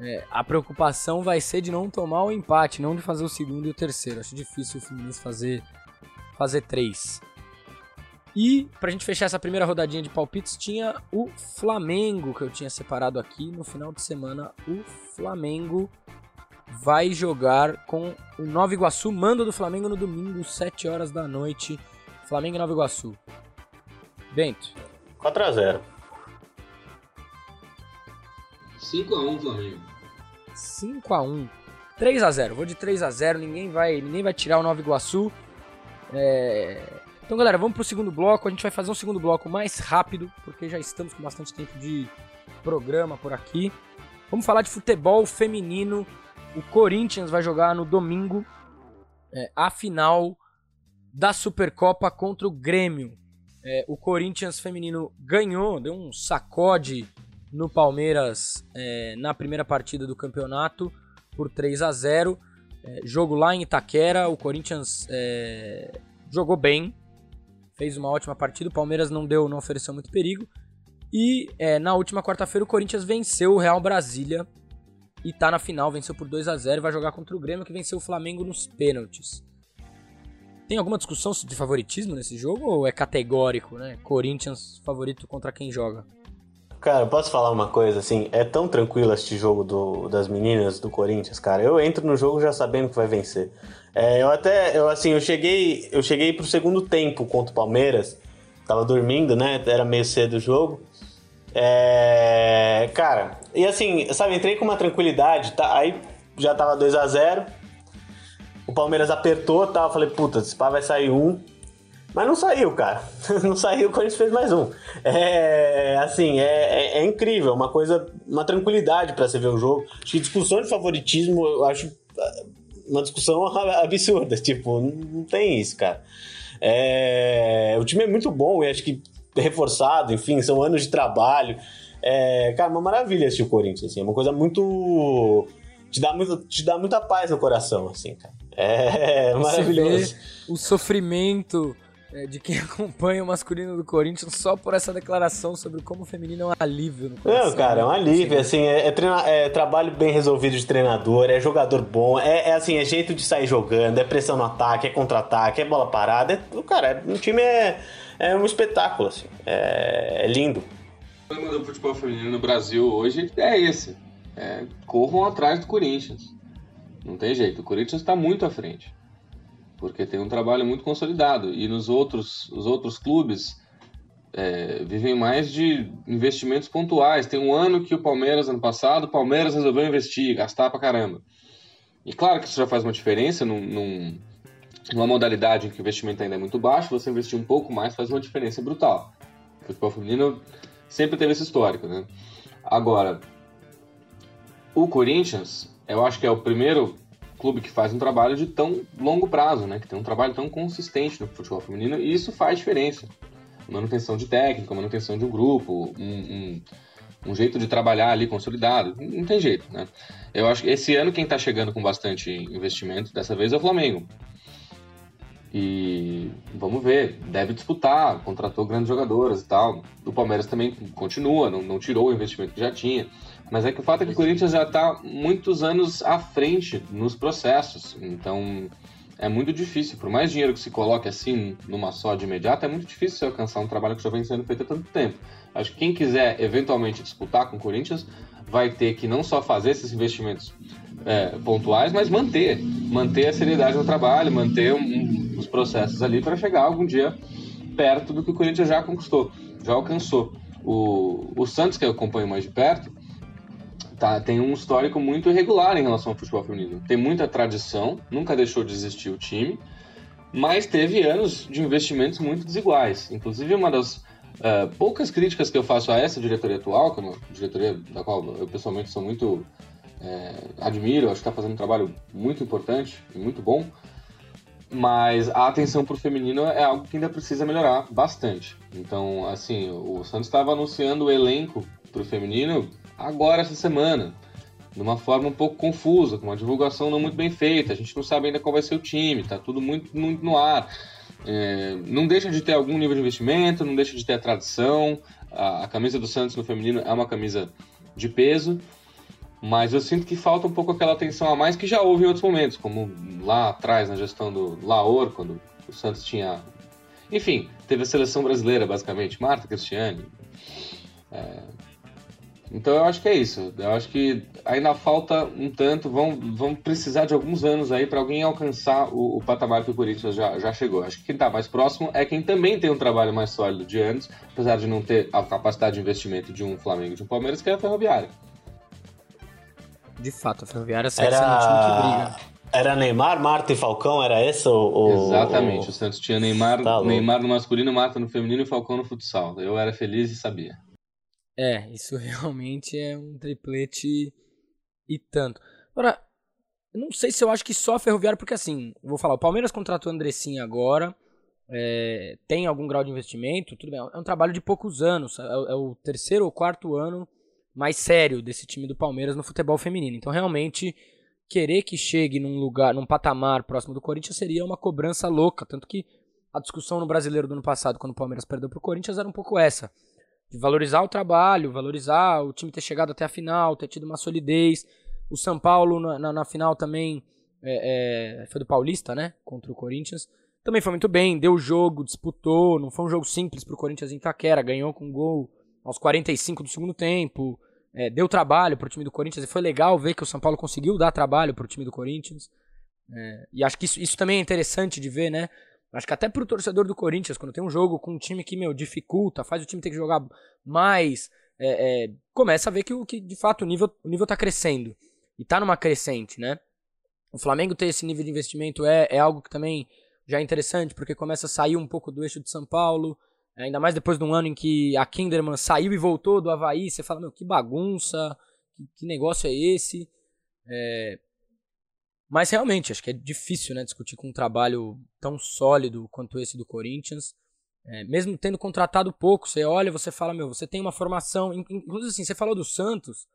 é, a preocupação vai ser de não tomar o empate, não de fazer o segundo e o terceiro. Acho difícil o Fluminense fazer, fazer três. E, pra gente fechar essa primeira rodadinha de palpites, tinha o Flamengo, que eu tinha separado aqui. No final de semana, o Flamengo vai jogar com o Nova Iguaçu. Mando do Flamengo no domingo, 7 horas da noite. Flamengo e Nova Iguaçu. Bento. 4x0. 5 a 1 Flamengo. 5x1. 3x0. Vou de 3x0. Ninguém vai, ninguém vai tirar o Nova Iguaçu. É, Então, galera, vamos pro segundo bloco. A gente vai fazer um segundo bloco mais rápido, porque já estamos com bastante tempo de programa por aqui. Vamos falar de futebol feminino. O Corinthians vai jogar no domingo é, a final da Supercopa contra o Grêmio. É, o Corinthians feminino ganhou, deu um sacode no Palmeiras é, na primeira partida do campeonato por 3 a 0 É, jogo lá em Itaquera, o Corinthians é, jogou bem, fez uma ótima partida, o Palmeiras não deu, não ofereceu muito perigo. E é, na última quarta-feira o Corinthians venceu o Real Brasília e tá na final, venceu por 2 a 0 e vai jogar contra o Grêmio que venceu o Flamengo nos pênaltis. Tem alguma discussão de favoritismo nesse jogo ou é categórico, né? Corinthians favorito contra quem joga? Cara, posso falar uma coisa, assim, é tão tranquilo este jogo do, das meninas do Corinthians, cara. Eu entro no jogo já sabendo que vai vencer. É, eu até, eu assim, eu cheguei, eu cheguei pro segundo tempo contra o Palmeiras, tava dormindo, né? Era meio cedo o jogo. É, cara, e assim, sabe, entrei com uma tranquilidade, tá? Aí já tava 2 a 0 O Palmeiras apertou, tá? Eu falei, puta, esse pá vai sair um. Mas não saiu, cara. Não saiu, o Corinthians fez mais um. É assim, é, é, é incrível, uma coisa, uma tranquilidade para você ver o jogo. Acho que discussão de favoritismo, eu acho uma discussão absurda. Tipo, não tem isso, cara. É, o time é muito bom e acho que reforçado, enfim, são anos de trabalho. É, cara, uma maravilha assistir o Corinthians, assim, é uma coisa muito. Te dá, muito, te dá muita paz no coração, assim, cara. É maravilhoso. o sofrimento é, de quem acompanha o masculino do Corinthians só por essa declaração sobre como o feminino é um alívio no coração. Não, cara, é um alívio, assim, é, é, treina, é, trabalho bem resolvido de treinador, é jogador bom, é, é, assim, é jeito de sair jogando, é pressão no ataque, é contra-ataque, é bola parada, é, cara, o time é, é um espetáculo, assim, é, é lindo. O problema do futebol feminino no Brasil hoje é esse, é, corram atrás do Corinthians, não tem jeito, o Corinthians está muito à frente porque tem um trabalho muito consolidado. E nos outros, os outros clubes é, vivem mais de investimentos pontuais. Tem um ano que o Palmeiras, ano passado, o Palmeiras resolveu investir, gastar pra caramba. E claro que isso já faz uma diferença num, num, numa modalidade em que o investimento ainda é muito baixo, você investir um pouco mais faz uma diferença brutal. O futebol feminino sempre teve esse histórico, né? Agora, o Corinthians, eu acho que é o primeiro clube que faz um trabalho de tão longo prazo, né? Que tem um trabalho tão consistente no futebol feminino e isso faz diferença. Manutenção de técnica, manutenção de um grupo, um, um, um jeito de trabalhar ali consolidado. Não tem jeito, né? Eu acho que esse ano quem está chegando com bastante investimento dessa vez é o Flamengo. E vamos ver, deve disputar, contratou grandes jogadoras e tal. O Palmeiras também continua, não, não tirou o investimento que já tinha. Mas é que o fato é que o Corinthians já está muitos anos à frente nos processos. Então é muito difícil, por mais dinheiro que se coloque assim numa só de imediato, é muito difícil você alcançar um trabalho que já vem sendo feito há tanto tempo. Acho que quem quiser eventualmente disputar com o Corinthians vai ter que não só fazer esses investimentos é, pontuais, mas manter, manter a seriedade no trabalho, manter um, os processos ali para chegar algum dia perto do que o Corinthians já conquistou, já alcançou. O, o Santos, que eu acompanho mais de perto, tá, tem um histórico muito irregular em relação ao futebol feminino. Tem muita tradição, nunca deixou de existir o time, mas teve anos de investimentos muito desiguais. Inclusive, uma das uh, poucas críticas que eu faço a essa diretoria atual, que é uma diretoria da qual eu pessoalmente sou muito é, admiro, acho que está fazendo um trabalho muito importante e muito bom, mas a atenção para o feminino é algo que ainda precisa melhorar bastante. Então, assim, o Santos estava anunciando o elenco para o feminino agora essa semana, de uma forma um pouco confusa, com uma divulgação não muito bem feita. A gente não sabe ainda qual vai ser o time, tá tudo muito, muito no ar. É, não deixa de ter algum nível de investimento, não deixa de ter a tradição. A, a camisa do Santos no feminino é uma camisa de peso, mas eu sinto que falta um pouco aquela atenção a mais que já houve em outros momentos, como lá atrás na gestão do Laor, quando o Santos tinha. Enfim, teve a seleção brasileira, basicamente, Marta Cristiane. É, então eu acho que é isso. Eu acho que ainda falta um tanto, vão, vão precisar de alguns anos aí para alguém alcançar o, o, patamar que o Corinthians já, já chegou. Acho que quem está mais próximo é quem também tem um trabalho mais sólido de anos, apesar de não ter a capacidade de investimento de um Flamengo e de um Palmeiras, que é a Ferroviária. De fato, a Ferroviária segue era... sendo um time que briga. Era Neymar, Marta e Falcão, era esse o. Exatamente, o Santos tinha Neymar, tá Neymar no masculino, Marta no feminino e Falcão no futsal. Eu era feliz e sabia. É, isso realmente é um triplete e tanto. Agora, eu não sei se eu acho que só a Ferroviária, porque assim, vou falar, o Palmeiras contratou o Andressinha agora, é, tem algum grau de investimento, tudo bem, é um trabalho de poucos anos, é, é, o terceiro ou quarto ano mais sério desse time do Palmeiras no futebol feminino. Então, realmente, querer que chegue num lugar, num patamar próximo do Corinthians seria uma cobrança louca, tanto que a discussão no brasileiro do ano passado, quando o Palmeiras perdeu pro Corinthians, era um pouco essa de valorizar o trabalho, valorizar o time ter chegado até a final, ter tido uma solidez. O São Paulo na, na, na final também é, é, foi do Paulista, né? Contra o Corinthians. Também foi muito bem, deu o jogo, disputou. Não foi um jogo simples pro Corinthians em Itaquera, ganhou com gol aos 45 do segundo tempo. É, deu trabalho pro time do Corinthians e foi legal ver que o São Paulo conseguiu dar trabalho pro time do Corinthians. É, e acho que isso, isso também é interessante de ver, né? Acho que até pro torcedor do Corinthians, quando tem um jogo com um time que, meu, dificulta, faz o time ter que jogar mais, é, é, começa a ver que, que de fato o nível, o nível tá crescendo. E tá numa crescente, né? O Flamengo ter esse nível de investimento é, é algo que também já é interessante, porque começa a sair um pouco do eixo de São Paulo. Ainda mais depois de um ano em que a Kinderman saiu e voltou do Havaí, você fala, meu, que bagunça, que, que negócio é esse? É... Mas realmente, acho que é difícil né, discutir com um trabalho tão sólido quanto esse do Corinthians. É, mesmo tendo contratado pouco, você olha você fala, meu, você tem uma formação. Inclusive, assim, você falou do Santos,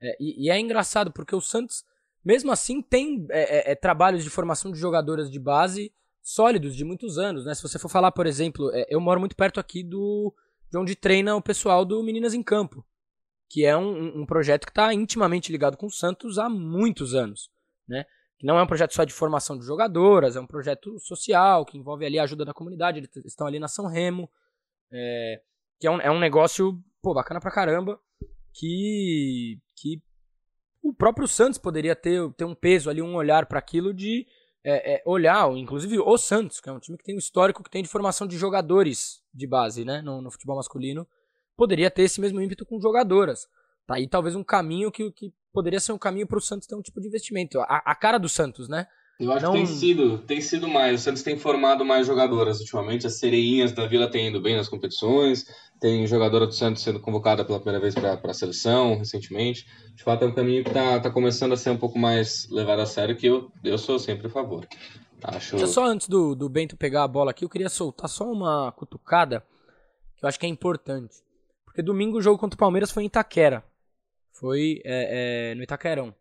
é, e, e, é engraçado, porque o Santos, mesmo assim, tem é, é, é trabalhos de formação de jogadoras de base sólidos de muitos anos, né? Se você for falar, por exemplo, é, eu moro muito perto aqui do de onde treina o pessoal do Meninas em Campo, que é um, um projeto que está intimamente ligado com o Santos há muitos anos, né? Que não é um projeto só de formação de jogadoras, é um projeto social que envolve ali a ajuda da comunidade. Eles estão ali na São Remo, é, que é um, é um negócio pô, bacana pra caramba, que que o próprio Santos poderia ter, ter um peso ali, um olhar para aquilo de é, é, olhar, inclusive o Santos, que é um time que tem um histórico que tem de formação de jogadores de base, né, no, no futebol masculino, poderia ter esse mesmo ímpeto com jogadoras. Tá aí talvez um caminho que, que poderia ser um caminho para o Santos ter um tipo de investimento. A, a cara do Santos, né? Eu acho Não... que tem sido, tem sido mais. O Santos tem formado mais jogadoras ultimamente. As sereinhas da Vila têm ido bem nas competições. Tem jogadora do Santos sendo convocada pela primeira vez para a seleção recentemente. De fato, é um caminho que está tá começando a ser um pouco mais levado a sério, que eu, eu sou sempre a favor. Acho... Só antes do, do Bento pegar a bola aqui, eu queria soltar só uma cutucada que eu acho que é importante. Porque domingo o jogo contra o Palmeiras foi em Itaquera. Foi é, é, no Itaquerão.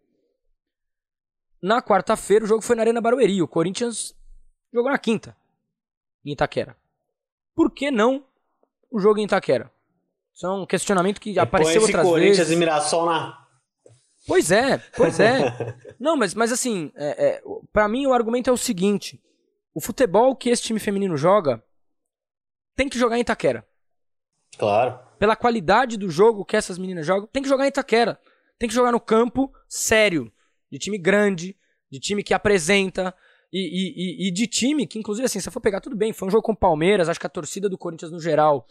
Na quarta-feira, o jogo foi na Arena Barueri. O Corinthians jogou na quinta, em Itaquera. Por que não o jogo em Itaquera? Isso é um questionamento que apareceu outras Corinthians vezes. e Mirassol na... Pois é, pois é. não, mas, mas assim, é, é, para mim o argumento é o seguinte. O futebol que esse time feminino joga tem que jogar em Itaquera. Claro. Pela qualidade do jogo que essas meninas jogam, tem que jogar em Itaquera. Tem que jogar no campo sério de time grande, de time que apresenta, e, e, e, de time que, inclusive, assim, se for pegar tudo bem, foi um jogo com o Palmeiras, acho que a torcida do Corinthians no geral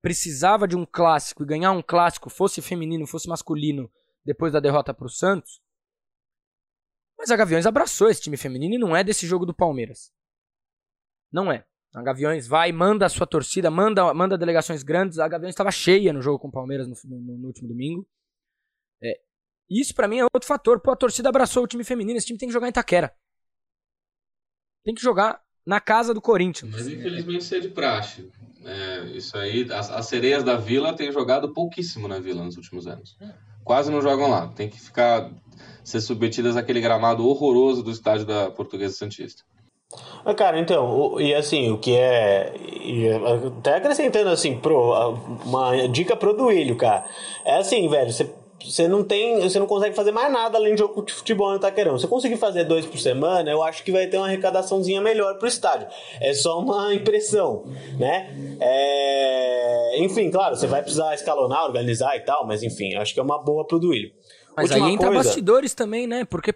precisava de um clássico e ganhar um clássico, fosse feminino, fosse masculino, depois da derrota para o Santos. Mas a Gaviões abraçou esse time feminino e não é desse jogo do Palmeiras. Não é. A Gaviões vai, manda a sua torcida, manda, manda delegações grandes. A Gaviões estava cheia no jogo com o Palmeiras no, no, no último domingo. É, isso para mim é outro fator. Pô, a torcida abraçou o time feminino, esse time tem que jogar em Itaquera. Tem que jogar na casa do Corinthians. Mas infelizmente isso é de praxe. É, isso aí, as, as, sereias da Vila têm jogado pouquíssimo na Vila nos últimos anos. Quase não jogam lá. Tem que ficar ser submetidas àquele gramado horroroso do estádio da Portuguesa Santista. Cara, então, e assim, o que é. até acrescentando assim, pro, uma dica pro Duílio, cara. É assim, velho, você você não tem, você não consegue fazer mais nada além de jogo de futebol no Itaquerão. Se conseguir fazer dois por semana, eu acho que vai ter uma arrecadaçãozinha melhor pro estádio. É só uma impressão, né? É... Enfim, claro, você vai precisar escalonar, organizar e tal, mas enfim, acho que é uma boa pro Duílio. Mas Última aí entra coisa... bastidores também, né? Porque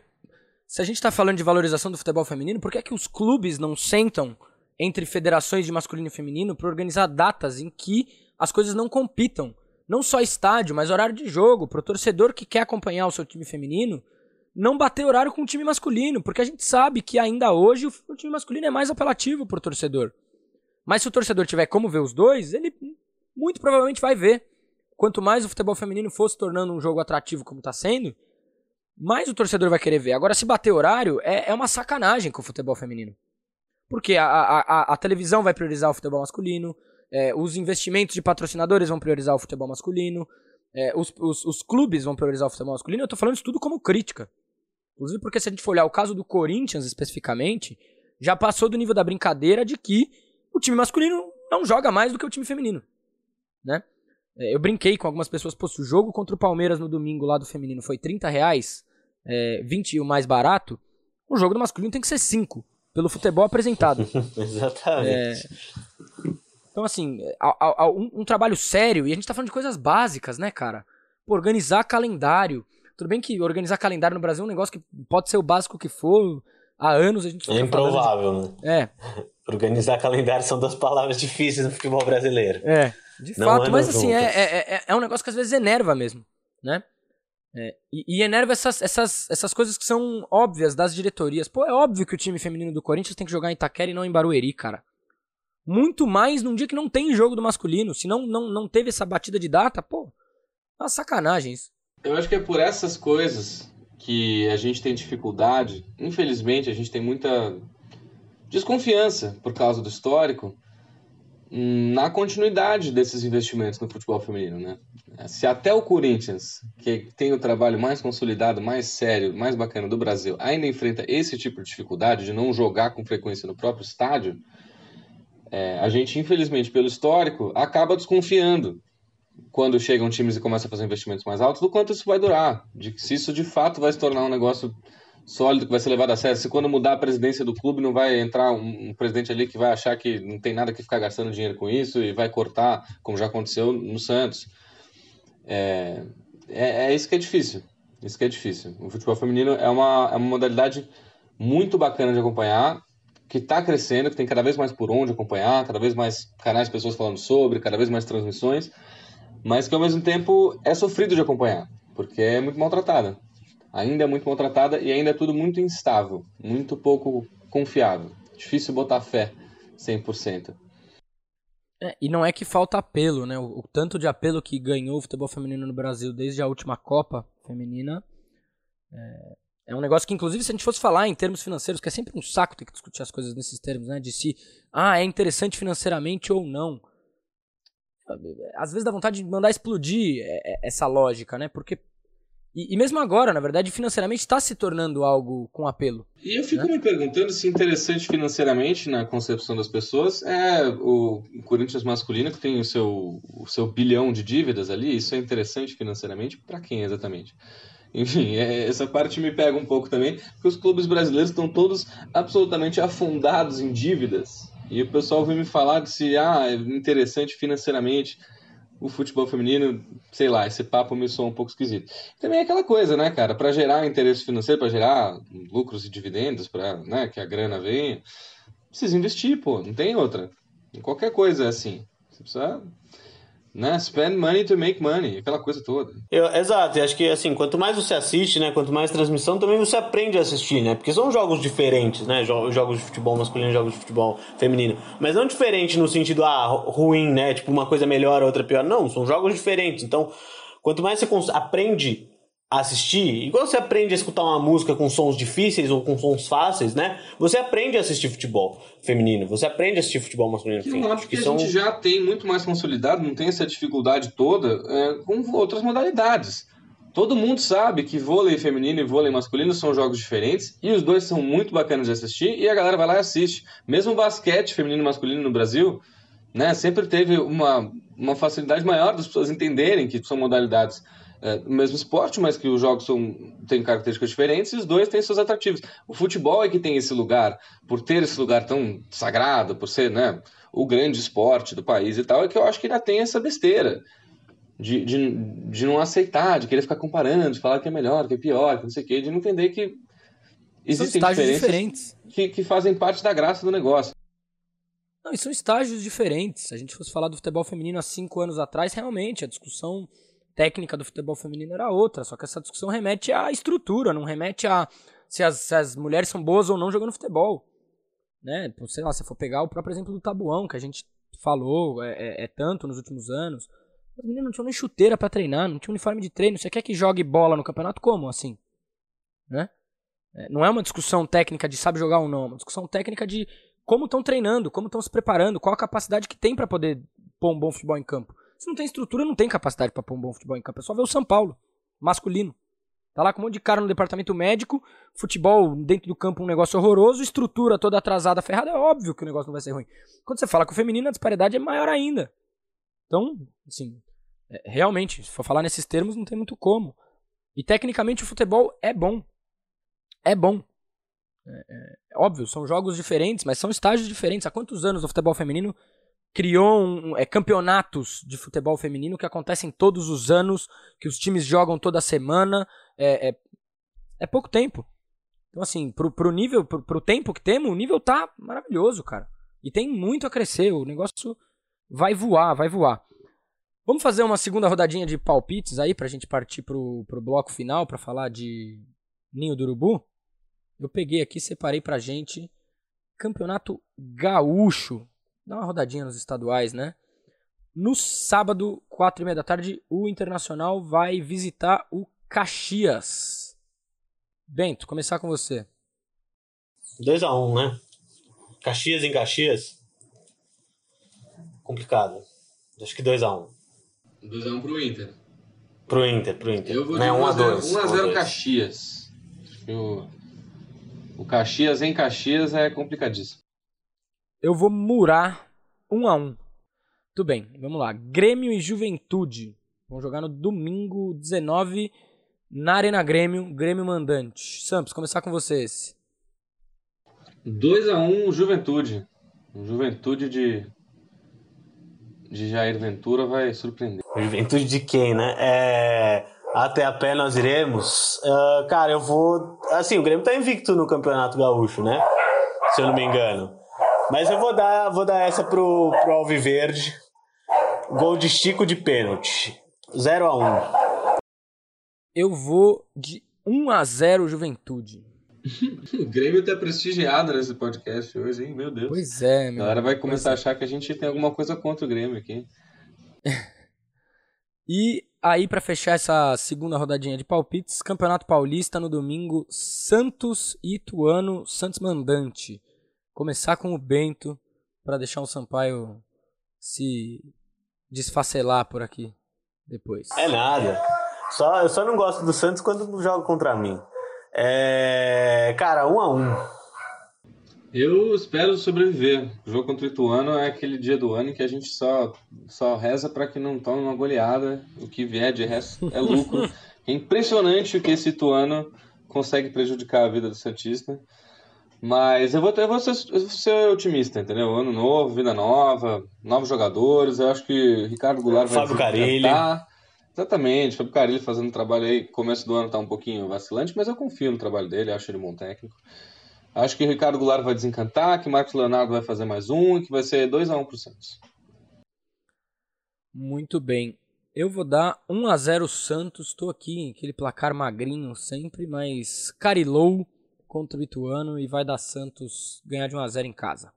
se a gente tá falando de valorização do futebol feminino, por que é que os clubes não sentam entre federações de masculino e feminino para organizar datas em que as coisas não compitam? Não só estádio, mas horário de jogo, pro torcedor que quer acompanhar o seu time feminino, não bater horário com o time masculino, porque a gente sabe que ainda hoje o time masculino é mais apelativo pro torcedor. Mas se o torcedor tiver como ver os dois, ele muito provavelmente vai ver. Quanto mais o futebol feminino for se tornando um jogo atrativo como está sendo, mais o torcedor vai querer ver. Agora, se bater horário, é, é uma sacanagem com o futebol feminino. Porque a, a, a, a televisão vai priorizar o futebol masculino, é, os investimentos de patrocinadores vão priorizar o futebol masculino. É, os, os, os, clubes vão priorizar o futebol masculino. Eu tô falando isso tudo como crítica. Inclusive porque se a gente for olhar o caso do Corinthians especificamente, já passou do nível da brincadeira de que o time masculino não joga mais do que o time feminino. Né? É, eu brinquei com algumas pessoas, pô, se o jogo contra o Palmeiras no domingo lá do feminino foi 30 reais, é, 20 o mais barato, o jogo do masculino tem que ser 5, pelo futebol apresentado. Exatamente. É, Então, assim, a, a, um, um, trabalho sério, e a gente tá falando de coisas básicas, né, cara? Pô, organizar calendário. Tudo bem que organizar calendário no Brasil é um negócio que pode ser o básico que for. Há anos a gente É improvável, de... né? É. organizar calendário são duas palavras difíceis no futebol brasileiro. É, de Não fato. Mas, assim, é, é, é, é um negócio que às vezes enerva mesmo, né? É, e, e, enerva essas, essas, essas coisas que são óbvias das diretorias. Pô, é óbvio que o time feminino do Corinthians tem que jogar em Itaquera e não em Barueri, cara. Muito mais num dia que não tem jogo do masculino. Se não, não, não teve essa batida de data, pô, é uma sacanagem isso. Eu acho que é por essas coisas que a gente tem dificuldade. Infelizmente, a gente tem muita desconfiança por causa do histórico na continuidade desses investimentos no futebol feminino, né? Se até o Corinthians, que tem o trabalho mais consolidado, mais sério, mais bacana do Brasil, ainda enfrenta esse tipo de dificuldade de não jogar com frequência no próprio estádio, é, a gente, infelizmente, pelo histórico, acaba desconfiando quando chegam times e começam a fazer investimentos mais altos do quanto isso vai durar, de se isso de fato vai se tornar um negócio sólido que vai ser levado a sério. Se quando mudar a presidência do clube não vai entrar um, um, presidente ali que vai achar que não tem nada que ficar gastando dinheiro com isso e vai cortar, como já aconteceu no Santos. É, é, é isso que é difícil. Isso que é difícil. O futebol feminino é uma, é uma modalidade muito bacana de acompanhar, que está crescendo, que tem cada vez mais por onde acompanhar, cada vez mais canais pessoas falando sobre, cada vez mais transmissões, mas que ao mesmo tempo é sofrido de acompanhar, porque é muito maltratada ainda é muito maltratada e ainda é tudo muito instável, muito pouco confiável. Difícil botar fé 100%. É, e não é que falta apelo, né? O, o, tanto de apelo que ganhou o futebol feminino no Brasil desde a última Copa Feminina é, é, um negócio que, inclusive, se a gente fosse falar em termos financeiros, que é sempre um saco ter que discutir as coisas nesses termos, né? De se, ah, é interessante financeiramente ou não. Às vezes dá vontade de mandar explodir é, é, essa lógica, né? Porque e, e, mesmo agora, na verdade, financeiramente está se tornando algo com apelo. E eu fico né? me perguntando se interessante financeiramente na concepção das pessoas é o Corinthians masculino que tem o seu, o seu bilhão de dívidas ali. Isso é interessante financeiramente para quem exatamente? Enfim, é, essa parte me pega um pouco também, porque os clubes brasileiros estão todos absolutamente afundados em dívidas. E o pessoal vem me falar de se ah, é interessante financeiramente o futebol feminino, sei lá, esse papo me soa um pouco esquisito. Também é aquela coisa, né, cara, para gerar interesse financeiro, para gerar lucros e dividendos, para, né, que a grana venha, precisa investir, pô, não tem outra. Em qualquer coisa é assim. Você precisa né? Spend money to make money, aquela coisa toda. Eu, exato, e acho que assim, quanto mais você assiste, né? Quanto mais transmissão, também você aprende a assistir, né? Porque são jogos diferentes, né? Jogos de futebol masculino, jogos de futebol feminino. Mas não diferente no sentido, ah, ruim, né? Tipo, uma coisa melhor, outra pior. Não, são jogos diferentes. Então, quanto mais você aprende assistir, igual você aprende a escutar uma música com sons difíceis ou com sons fáceis, né? Você aprende a assistir futebol feminino, você aprende a assistir futebol masculino. Que acho que, que são... a gente já tem muito mais consolidado, não tem essa dificuldade toda é, com outras modalidades. Todo mundo sabe que vôlei feminino e vôlei masculino são jogos diferentes e os dois são muito bacanas de assistir e a galera vai lá e assiste. Mesmo basquete feminino e masculino no Brasil, né, sempre teve uma, uma facilidade maior das pessoas entenderem que são modalidades é, mesmo esporte, mas que os jogos são, têm características diferentes e os dois têm seus atrativos. O futebol é que tem esse lugar, por ter esse lugar tão sagrado, por ser né, o grande esporte do país e tal, é que eu acho que ainda tem essa besteira. De, de, de não aceitar, de querer ficar comparando, de falar que é melhor, que é pior, que não sei o quê, de não entender que existem diferenças diferentes. Que, que fazem parte da graça do negócio. Não, e são estágios diferentes. Se a gente fosse falar do futebol feminino há cinco anos atrás, realmente a discussão técnica do futebol feminino era outra, só que essa discussão remete à estrutura, não remete a se as, se as mulheres são boas ou não jogando futebol. Né? Sei lá, se for pegar o próprio exemplo do tabuão, que a gente falou é, é, é tanto nos últimos anos. As meninas não tinham nem chuteira para treinar, não tinham uniforme de treino. Você quer que jogue bola no campeonato como assim? Né? É, não é uma discussão técnica de sabe jogar ou não, é uma discussão técnica de como estão treinando, como estão se preparando, qual a capacidade que tem para poder pôr um bom futebol em campo. Se não tem estrutura, não tem capacidade para pôr um bom futebol em campo. É só ver o São Paulo, masculino. Tá lá com um monte de cara no departamento médico, futebol dentro do campo um negócio horroroso, estrutura toda atrasada, ferrada, é óbvio que o negócio não vai ser ruim. Quando você fala com o feminino, a disparidade é maior ainda. Então, assim, é, realmente, se for falar nesses termos, não tem muito como. E tecnicamente o futebol é bom. É bom. É, é, é óbvio, são jogos diferentes, mas são estágios diferentes. Há quantos anos o futebol feminino criou um, é, campeonatos de futebol feminino que acontecem todos os anos, que os times jogam toda semana. É, é, é pouco tempo. Então, assim, pro, pro nível, pro, pro tempo que temos, o nível tá maravilhoso, cara. E tem muito a crescer. O negócio vai voar, vai voar. Vamos fazer uma segunda rodadinha de palpites aí pra gente partir pro, pro bloco final para falar de Ninho do Urubu? Eu peguei aqui, separei pra gente Campeonato Gaúcho. Dá uma rodadinha nos estaduais, né? No sábado, quatro e meia da tarde, o Internacional vai visitar o Caxias. Bento, começar com você. 2x1, um, né? Caxias em Caxias. Complicado. Acho que 2x1. 2x1 um. pro Inter. Pro Inter, pro Inter. Eu vou Não, 1x2. 1x0 Caxias. Eu... O Caxias em Caxias é complicadíssimo. Eu vou murar 1 a 1 Tudo bem, vamos lá. Grêmio e Juventude. Vão jogar no domingo 19 na Arena Grêmio, Grêmio Mandante. Samps, começar com vocês. 2 a 1 Juventude. Juventude de de Jair Ventura vai surpreender. Juventude de quem, né? É até a pé nós iremos. Uh, cara, eu vou. Assim, o Grêmio tá invicto no Campeonato Gaúcho, né? Se eu não me engano. Mas eu vou dar, vou dar essa pro, pro Alviverde. Gol de Chico de pênalti. 0 a 1 Eu vou de 1 a 0 Juventude. o Grêmio tá prestigiado nesse podcast hoje, hein? Meu Deus. Pois é, meu. A galera vai começar a achar que a gente tem alguma coisa contra o Grêmio aqui. e aí, para fechar essa segunda rodadinha de palpites, Campeonato Paulista no domingo, Santos e Ituano, Santos Mandante. Começar com o Bento, para deixar o Sampaio se desfacelar por aqui depois. É nada. Só, eu só não gosto do Santos quando joga contra mim. É. Cara, um a um. Eu espero sobreviver. O jogo contra o Ituano é aquele dia do ano em que a gente só, só reza para que não tome uma goleada. O que vier de resto é lucro. é impressionante o que esse Ituano consegue prejudicar a vida do Santista. Mas eu vou, eu vou, ser, eu vou ser otimista, entendeu? Ano novo, vida nova, novos jogadores. Eu acho que Ricardo Goulart vai Fábio Carilli. Exatamente, Fábio Carilli fazendo trabalho aí. Começo do ano tá um pouquinho vacilante, mas eu confio no trabalho dele, acho ele um bom técnico. Acho que o Ricardo Goulart vai desencantar, que Marcos Leonardo vai fazer mais um, que vai ser 2 a 1 pro Santos. Muito bem. Eu vou dar 1 a 0 Santos. Estou aqui, aquele placar magrinho sempre, mas carilou contra o Ituano e vai dar Santos ganhar de 1 a 0 em casa.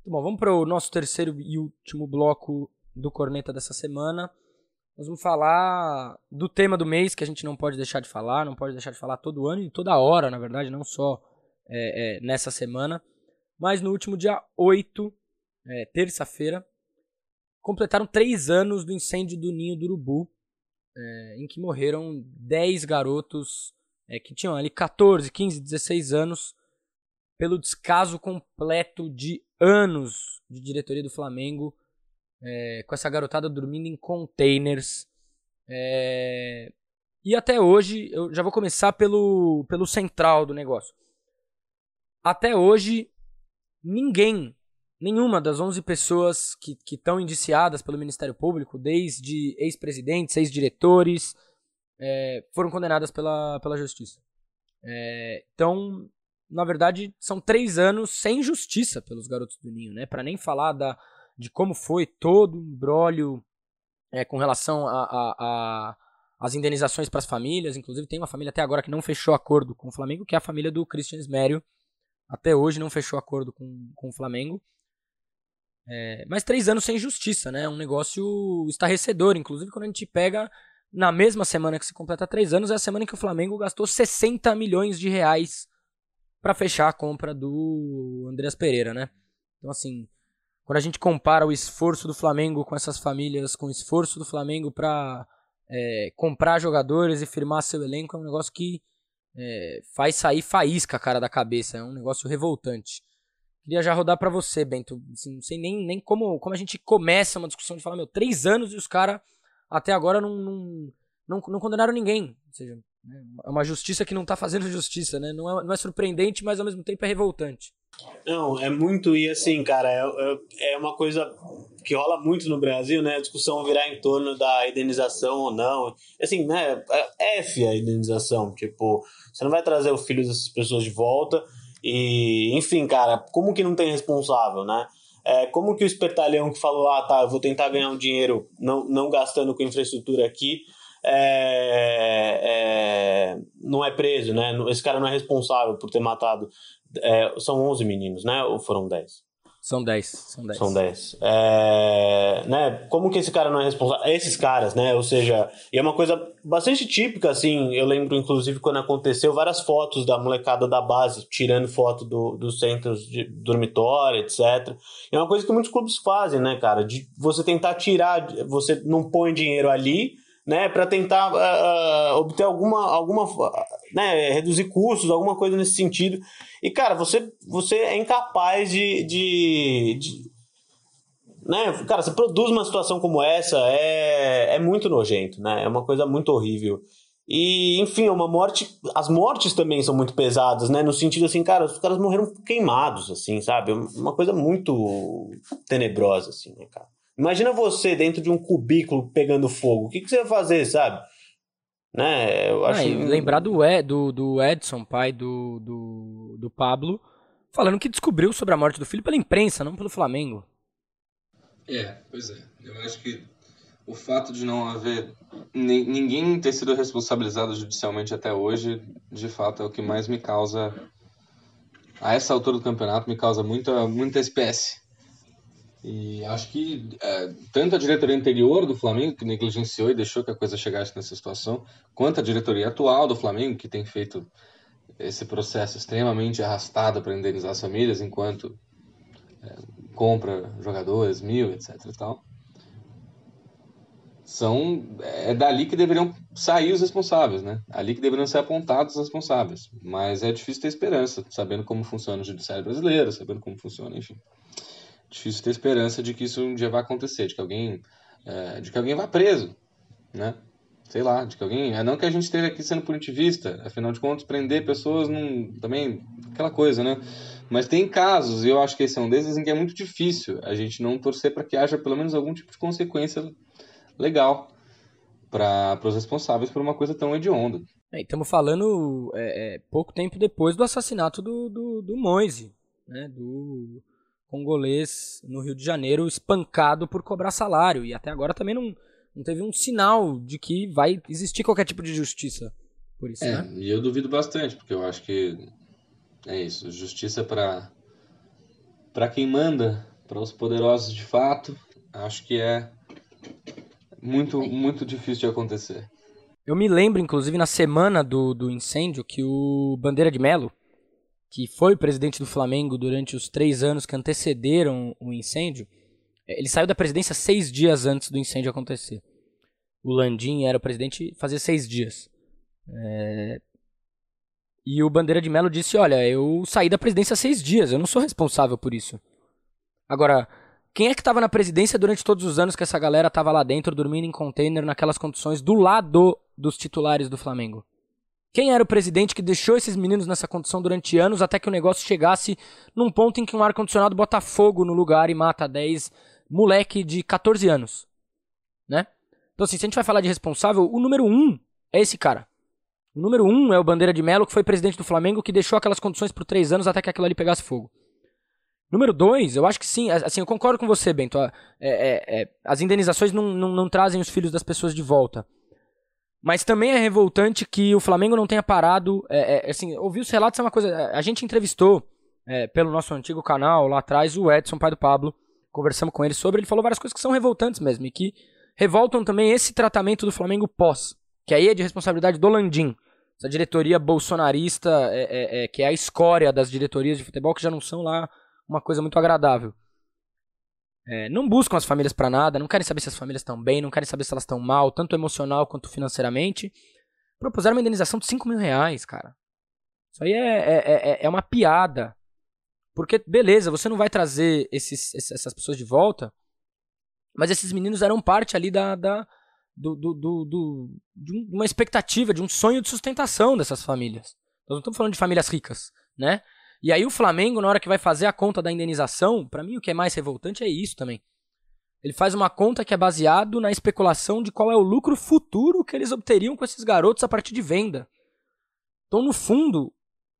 Então, bom, vamos para o nosso terceiro e último bloco do Corneta dessa semana. Nós vamos falar do tema do mês que a gente não pode deixar de falar, não pode deixar de falar todo ano e toda hora, na verdade, não só é, é, nessa semana. Mas no último dia 8, é, terça-feira, completaram três anos do incêndio do Ninho do Urubu, é, em que morreram 10 garotos é, que tinham ali 14, 15, 16 anos, pelo descaso completo de anos de diretoria do Flamengo, é, com essa garotada dormindo em containers. e até hoje, eu já vou começar pelo, pelo central do negócio. Até hoje, ninguém, nenhuma das 11 pessoas que estão indiciadas pelo Ministério Público, desde ex-presidentes, ex-diretores, é, foram condenadas pela, pela justiça. É, então, na verdade, são três anos sem justiça pelos garotos do Ninho, né? Para nem falar da, de como foi todo o embrólio é, com relação a, a, a as indenizações para as famílias. Inclusive, tem uma família até agora que não fechou acordo com o Flamengo, que é a família do Christian Smério, até hoje não fechou acordo com, com o Flamengo. É, mas três anos sem justiça, né? Um negócio estarrecedor. Inclusive, quando a gente pega na mesma semana que se completa três anos, é a semana em que o Flamengo gastou 60 milhões de reais para fechar a compra do Andreas Pereira, né? Então, assim, quando a gente compara o esforço do Flamengo com essas famílias, com o esforço do Flamengo para é, comprar jogadores e firmar seu elenco, é um negócio que é, faz sair faísca, cara, da cabeça. É um negócio revoltante. Queria já rodar para você, Bento. Assim, não sei nem, nem como, como a gente começa uma discussão de falar, meu, três anos e os caras até agora não, não, não, não, condenaram ninguém. Ou seja, né, é uma justiça que não tá fazendo justiça, né? Não é, não é surpreendente, mas ao mesmo tempo é revoltante. Não, é muito, e assim, cara, é, é, é uma coisa que rola muito no Brasil, né? A discussão virar em torno da indenização ou não. Assim, né? É F a indenização. Tipo, você não vai trazer o filho dessas pessoas de volta. E, enfim, cara, como que não tem responsável, né? É, como que o espertalhão que falou, ah, tá, eu vou tentar ganhar um dinheiro não, não gastando com infraestrutura aqui, é, é, não é preso, né? Esse cara não é responsável por ter matado. É, são 11 meninos, né? Ou foram 10? São 10. São 10. São 10. É, né? Como que esse cara não é responsável? Esses caras, né? Ou seja, e é uma coisa bastante típica, assim. Eu lembro, inclusive, quando aconteceu, várias fotos da molecada da base, tirando foto do, dos centros de dormitório, etc. É uma coisa que muitos clubes fazem, né, cara? De você tentar tirar, você não põe dinheiro ali né, para tentar uh, obter alguma, alguma né, reduzir custos, alguma coisa nesse sentido. E, cara, você, você é incapaz de, de, de né, cara, você produz uma situação como essa, é, é muito nojento, né, é uma coisa muito horrível. E, enfim, é uma morte. As mortes também são muito pesadas, né? No sentido assim, cara, os caras morreram queimados, assim, sabe? Uma coisa muito tenebrosa, assim, né, cara? Imagina você dentro de um cubículo pegando fogo. O que, que você vai fazer, sabe? Né? Eu acho... Ah, lembrar do, Ed, do, do Edson, pai do, do, do Pablo, falando que descobriu sobre a morte do filho pela imprensa, não pelo Flamengo. É, pois é. Eu acho que o fato de não haver ninguém ter sido responsabilizado judicialmente até hoje, de fato, é o que mais me causa, a essa altura do campeonato, me causa muita, muita espécie. E acho que é, tanto a diretoria anterior do Flamengo, que negligenciou e deixou que a coisa chegasse nessa situação, quanto a diretoria atual do Flamengo, que tem feito esse processo extremamente arrastado para indenizar as famílias, enquanto é, compra jogadores, mil, etc. E tal, são é dali que deveriam sair os responsáveis, né? Ali que deveriam ser apontados os responsáveis. Mas é difícil ter esperança, sabendo como funciona o judiciário brasileiro, sabendo como funciona, enfim difícil ter esperança de que isso um dia vai acontecer, de que alguém, é, de que alguém vá preso, né? Sei lá, de que alguém. É não que a gente esteja aqui sendo punitivista, afinal de contas, prender pessoas não. Também, aquela coisa, né? Mas tem casos, e eu acho que esse é um desses, em que é muito difícil a gente não torcer para que haja pelo menos algum tipo de consequência legal para os responsáveis por uma coisa tão hedionda. É, estamos falando é, é, pouco tempo depois do assassinato do, do, do Moise, né? Do, congolês no Rio de Janeiro espancado por cobrar salário. E até agora também não, não teve um sinal de que vai existir qualquer tipo de justiça por isso, é, né? E eu duvido bastante, porque eu acho que é isso, justiça para para quem manda, para os poderosos de fato, acho que é muito muito difícil de acontecer. Eu me lembro, inclusive, na semana do, do incêndio, que o Bandeira de Melo, que foi presidente do Flamengo durante os três anos que antecederam o incêndio, é, ele saiu da presidência seis dias antes do incêndio acontecer. O Landim era o presidente fazia seis dias. É... E o Bandeira de Melo disse: Olha, eu saí da presidência seis dias, eu não sou responsável por isso. Agora, quem é que estava na presidência durante todos os anos que essa galera estava lá dentro, dormindo em container, naquelas condições, do lado dos titulares do Flamengo? Quem era o presidente que deixou esses meninos nessa condição durante anos até que o negócio chegasse num ponto em que um ar-condicionado bota fogo no lugar e mata 10 moleque de 14 anos? Né? Então, assim, se a gente vai falar de responsável, o número um é esse cara. O número um é o Bandeira de Melo, que foi presidente do Flamengo, que deixou aquelas condições por três anos até que aquilo ali pegasse fogo. Número dois, eu acho que sim, assim, eu concordo com você, Bento. É, é, é, as indenizações não, não, não trazem os filhos das pessoas de volta. Mas também é revoltante que o Flamengo não tenha parado. É, é, assim, ouvir os relatos é uma coisa. A gente entrevistou é, pelo nosso antigo canal lá atrás o Edson, pai do Pablo. Conversamos com ele sobre. Ele falou várias coisas que são revoltantes mesmo e que revoltam também esse tratamento do Flamengo pós. Que aí é de responsabilidade do Landim. Essa diretoria bolsonarista, é, é, é, que é a escória das diretorias de futebol, que já não são lá uma coisa muito agradável. É, não buscam as famílias para nada, não querem saber se as famílias estão bem, não querem saber se elas estão mal, tanto emocional quanto financeiramente. Propuseram uma indenização de 5 mil reais, cara. Isso aí é, é, é, é uma piada. Porque, beleza, você não vai trazer esses, essas pessoas de volta, mas esses meninos eram parte ali da, da do, do, do, do, de uma expectativa, de um sonho de sustentação dessas famílias. Nós não estamos falando de famílias ricas, né? E aí o Flamengo, na hora que vai fazer a conta da indenização, para mim o que é mais revoltante é isso também. Ele faz uma conta que é baseado na especulação de qual é o lucro futuro que eles obteriam com esses garotos a partir de venda. Então, no fundo,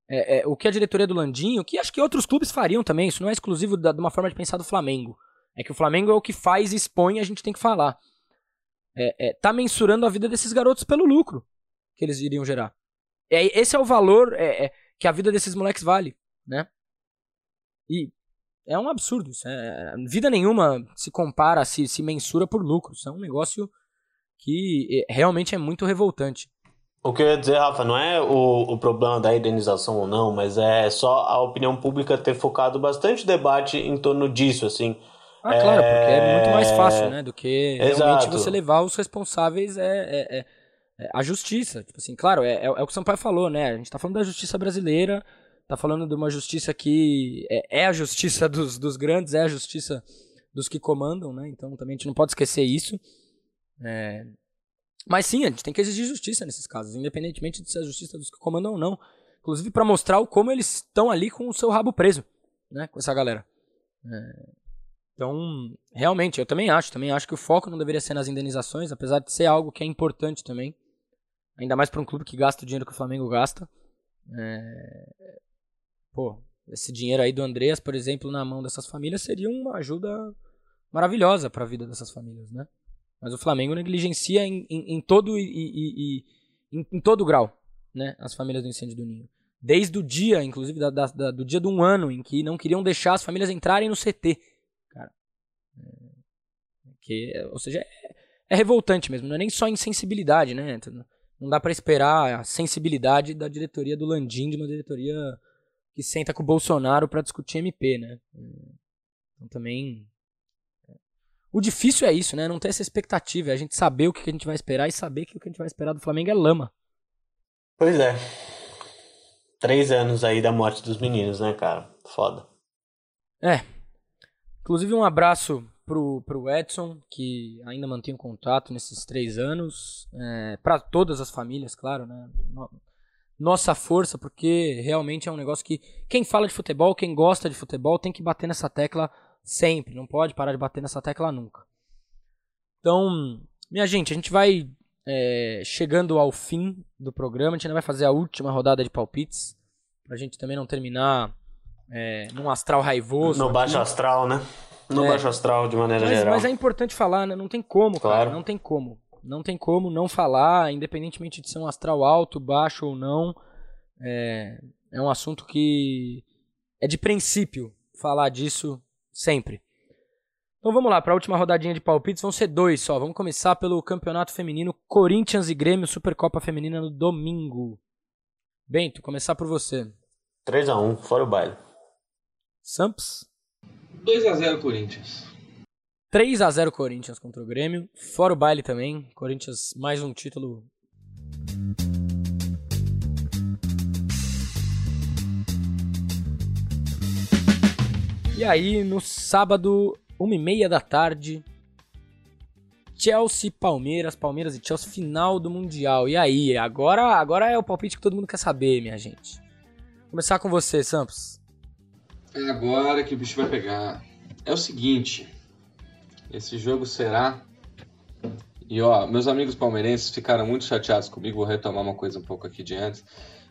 é, é, o que a diretoria do Landinho, que acho que outros clubes fariam também, isso não é exclusivo da, de uma forma de pensar do Flamengo. É que o Flamengo é o que faz e expõe a gente tem que falar. É, é, tá mensurando a vida desses garotos pelo lucro que eles iriam gerar. É, esse é o valor é, é, que a vida desses moleques vale, né? E é um absurdo. Isso é, vida nenhuma se compara, se, se mensura por lucro. Isso é um negócio que é, realmente é muito revoltante. O que eu ia dizer, Rafa, não é o, o problema da indenização ou não, mas é só a opinião pública ter focado bastante debate em torno disso, assim. Ah, é... claro, porque é muito mais fácil, né, do que Exato. realmente você levar os responsáveis é, é, é, é a justiça. Tipo assim, claro, é, é, é, o que o Sampaio falou, né, a gente tá falando da justiça brasileira, tá falando de uma justiça que é, é, a justiça dos, dos grandes, é a justiça dos que comandam, né? Então também a gente não pode esquecer isso. É... Mas sim, a gente tem que exigir justiça nesses casos, independentemente de ser a justiça dos que comandam ou não. Inclusive para mostrar como eles estão ali com o seu rabo preso, né? Com essa galera. É... Então, realmente, eu também acho, também acho que o foco não deveria ser nas indenizações, apesar de ser algo que é importante também. Ainda mais para um clube que gasta o dinheiro que o Flamengo gasta. É pô, esse dinheiro aí do Andreas, por exemplo, na mão dessas famílias seria uma ajuda maravilhosa para a vida dessas famílias, né? Mas o Flamengo negligencia em, em, em todo e, e, e em, em, todo grau, né? As famílias do incêndio do Ninho. Desde o dia, inclusive, da, da, do dia de um ano em que não queriam deixar as famílias entrarem no CT, cara. É, que, ou seja, é, é revoltante mesmo. Não é nem só insensibilidade, né? Não dá para esperar a sensibilidade da diretoria do Landim, de uma diretoria que senta com o Bolsonaro para discutir MP, né? Então também. É. O difícil é isso, né? Não ter essa expectativa, é a gente saber o que a gente vai esperar e saber que o que a gente vai esperar do Flamengo é lama. Pois é. Três anos aí da morte dos meninos, né, cara? Foda. É. Inclusive um abraço pro, pro Edson, que ainda mantém contato nesses três anos. É, para todas as famílias, claro, né? Nossa força, porque realmente é um negócio que quem fala de futebol, quem gosta de futebol, tem que bater nessa tecla sempre, não pode parar de bater nessa tecla nunca. Então, minha gente, a gente vai é, chegando ao fim do programa, a gente ainda vai fazer a última rodada de palpites, pra gente também não terminar é, num astral raivoso. No baixo astral, né? No é, baixo astral, de maneira mas, geral. Mas é importante falar, né? Não tem como, claro. cara, não tem como. Não tem como não falar, independentemente de ser um astral alto, baixo ou não. É, é um assunto que é de princípio falar disso sempre. Então vamos lá, para a última rodadinha de palpites, vão ser dois só. Vamos começar pelo campeonato feminino Corinthians e Grêmio Supercopa Feminina no domingo. Bento, começar por você. 3 a 1 fora o baile. Samps? 2 a 0 Corinthians. 3 a 0 Corinthians contra o Grêmio. Fora o baile também. Corinthians mais um título. E aí, no sábado, 1h30 da tarde, Chelsea Palmeiras, Palmeiras e Chelsea, final do Mundial. E aí, agora, agora é o palpite que todo mundo quer saber, minha gente. Vou começar com você, Sampos. É agora que o bicho vai pegar. É o seguinte, esse jogo será. E ó, meus amigos palmeirenses ficaram muito chateados comigo. Vou retomar uma coisa um pouco aqui de antes.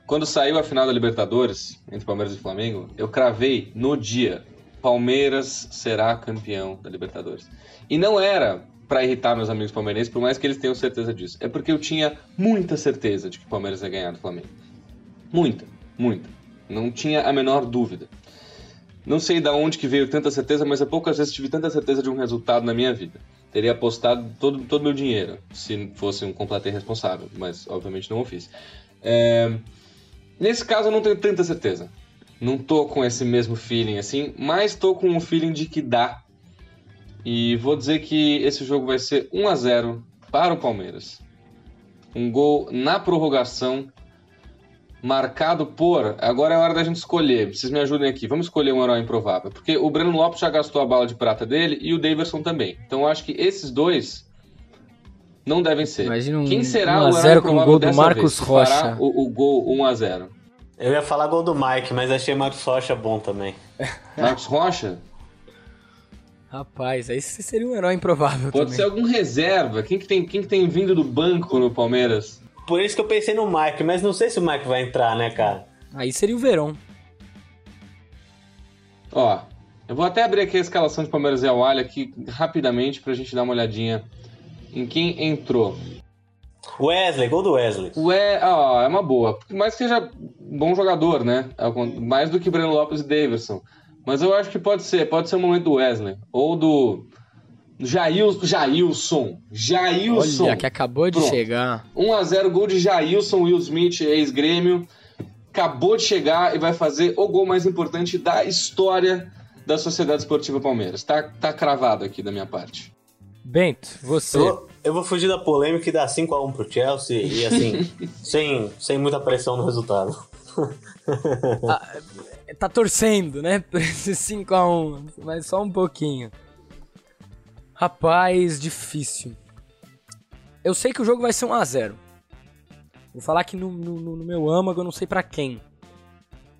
Quando saiu a final da Libertadores entre Palmeiras e Flamengo, eu cravei no dia: Palmeiras será campeão da Libertadores. E não era para irritar meus amigos palmeirenses, por mais que eles tenham certeza disso. É porque eu tinha muita certeza de que o Palmeiras ia ganhar do Flamengo. Muita, muita. Não tinha a menor dúvida. Não sei de onde que veio tanta certeza, mas há poucas vezes tive tanta certeza de um resultado na minha vida. Teria apostado todo todo meu dinheiro, se fosse um completo irresponsável, mas obviamente não o fiz. É... Nesse caso eu não tenho tanta certeza. Não tô com esse mesmo feeling assim, mas tô com um feeling de que dá. E vou dizer que esse jogo vai ser 1 a 0 para o Palmeiras. Um gol na prorrogação marcado por. Agora é hora da gente escolher. Vocês me ajudem aqui. Vamos escolher um herói improvável. Porque o Breno Lopes já gastou a bala de prata dele e o Daverson também. Então eu acho que esses dois não devem ser. Imagina um, Quem será 1 a 0 o herói com o gol do Marcos vez, Rocha? O, o gol 1 a 0 Eu ia falar gol do Mike, mas achei Marcos Rocha bom também. Marcos Rocha? Rapaz, aí você seria um herói improvável Pode também. ser algum reserva. Quem que, tem, quem que tem vindo do banco no Palmeiras? Por isso que eu pensei no Mike, mas não sei se o Mike vai entrar, né, cara? Aí seria o Verão. Ó, eu vou até abrir aqui a escalação de Palmeiras e Awalha aqui rapidamente pra gente dar uma olhadinha em quem entrou. Wesley, gol do Wesley. Ué, ó, é uma boa. Por mais que seja bom jogador, né? Mais do que Breno Lopes e Davidson. Mas eu acho que pode ser, pode ser o momento do Wesley. Ou do Jail, Jailson. Jailson. Olha, que acabou de Pronto. chegar. 1x0, gol de Jailson Will Smith, ex-grêmio. Acabou de chegar e vai fazer o gol mais importante da história da Sociedade Esportiva Palmeiras. Tá, tá cravado aqui da minha parte. Bento, você. Eu, vou- eu vou fugir da polêmica e dar 5x1 pro Chelsea e assim, sem, sem muita pressão no resultado. Tá torcendo, né? Por esse 5x1. Mas só um pouquinho. Rapaz, difícil. Eu sei que o jogo vai ser 1x0. Vou falar que no, no- no meu âmago eu não sei pra quem.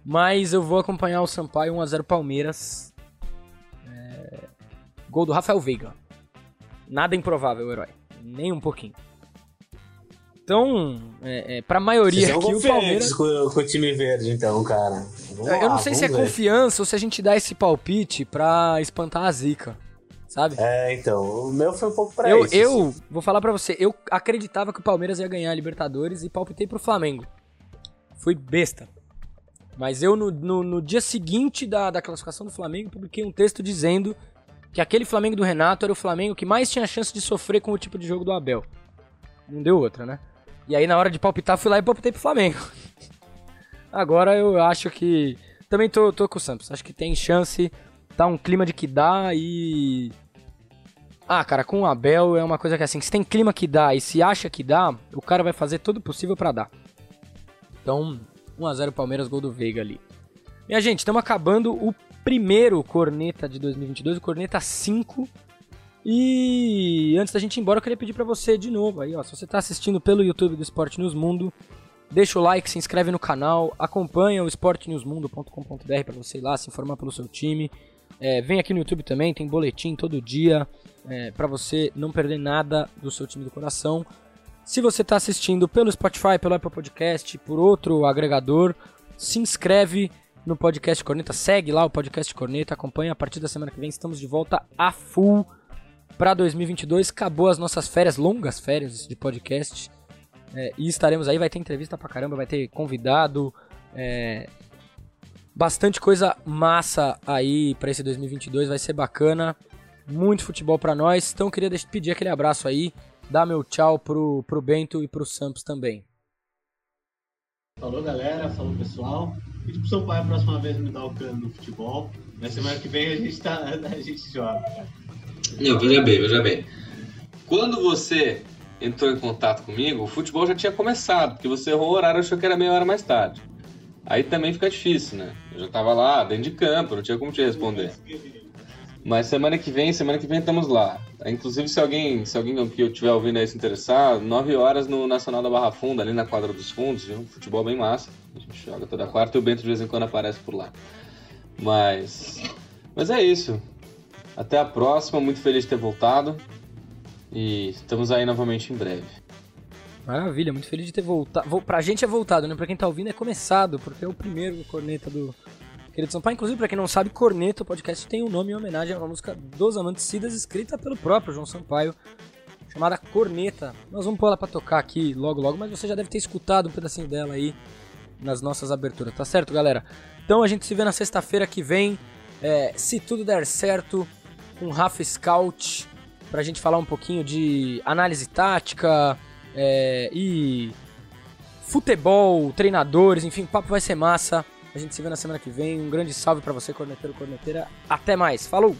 Mas eu vou acompanhar o Sampaio 1x0 Palmeiras. É, Gol do Rafael Veiga. Nada improvável, herói. Nem um pouquinho. Então, é, é, pra maioria aqui, o Palmeiras. com, com o time verde, então, cara. Vamos Eu não lá, sei se é ver. confiança ou se a gente dá esse palpite pra espantar a zica, sabe? É, então, o meu foi um pouco pra eu, isso. eu assim. vou falar pra você, eu acreditava que o Palmeiras ia ganhar a Libertadores e palpitei pro Flamengo. Fui besta. Mas eu, no, no, no dia seguinte da, da classificação do Flamengo, publiquei um texto dizendo que aquele Flamengo do Renato era o Flamengo que mais tinha chance de sofrer com o tipo de jogo do Abel. Não deu outra, né? E aí, na hora de palpitar, fui lá e palpitei pro Flamengo. Agora eu acho que. Também tô, tô com o Santos. Acho que tem chance. Tá um clima de que dá e. Ah, cara, com o Abel é uma coisa que assim, se tem clima que dá e se acha que dá, o cara vai fazer todo o possível pra dar. Então, 1x0 Palmeiras, gol do Veiga ali. Minha gente, estamos acabando o primeiro Corneta de 2022, o Corneta 5. E antes da gente ir embora, eu queria pedir pra você de novo aí, ó, se você tá assistindo pelo YouTube do Esporte News Mundo, deixa o like, se inscreve no canal, acompanha o esportenewsmundo.com.br pra você ir lá se informar pelo seu time. É, vem aqui no YouTube também, tem boletim todo dia é, para você não perder nada do seu time do coração. Se você está assistindo pelo Spotify, pelo Apple Podcast, por outro agregador, se inscreve no podcast Corneta, segue lá o podcast Corneta, acompanha a partir da semana que vem, estamos de volta a full para 2022. Acabou as nossas férias, longas férias de podcast. É, e estaremos aí, vai ter entrevista pra caramba, vai ter convidado, é, bastante coisa massa aí para esse 2022, vai ser bacana. Muito futebol pra nós. Então eu queria pedir aquele abraço aí, dar meu tchau pro, pro Bento e pro Samps também. Falou galera, falou pessoal. Pedi pro Sampaio a próxima vez me dar o cano no futebol. Na semana que vem a gente, tá, a gente joga. Não, veja bem, veja bem. Quando você entrou em contato comigo, o futebol já tinha começado, porque você errou o horário e achou que era meia hora mais tarde. Aí também fica difícil, né? Eu já tava lá, dentro de campo, não tinha como te responder. Mas semana que vem, semana que vem estamos lá. Inclusive, se alguém, se alguém que eu estiver ouvindo aí se interessar, 9 horas no Nacional da Barra Funda, ali na quadra dos fundos, viu? Futebol bem massa. A gente joga toda quarta e o Bento de vez em quando aparece por lá. Mas. Mas é isso. Até a próxima, muito feliz de ter voltado. E estamos aí novamente em breve. Maravilha, muito feliz de ter voltado. Vo- Pra gente é voltado, né? Pra quem tá ouvindo é começado, porque é o primeiro corneta do querido Sampaio. Inclusive, pra quem não sabe, Corneta, o podcast tem um nome em homenagem a uma música dos Amantes Cidas, escrita pelo próprio João Sampaio, chamada Corneta. Nós vamos pôr ela pra tocar aqui logo logo, mas você já deve ter escutado um pedacinho dela aí nas nossas aberturas, tá certo, galera? Então a gente se vê na sexta-feira que vem, é, se tudo der certo, com Rafa Scout, pra gente falar um pouquinho de análise tática é, e futebol, treinadores, enfim, o papo vai ser massa. A gente se vê na semana que vem. Um grande salve pra você, corneteiro, corneteira. Até mais. Falou!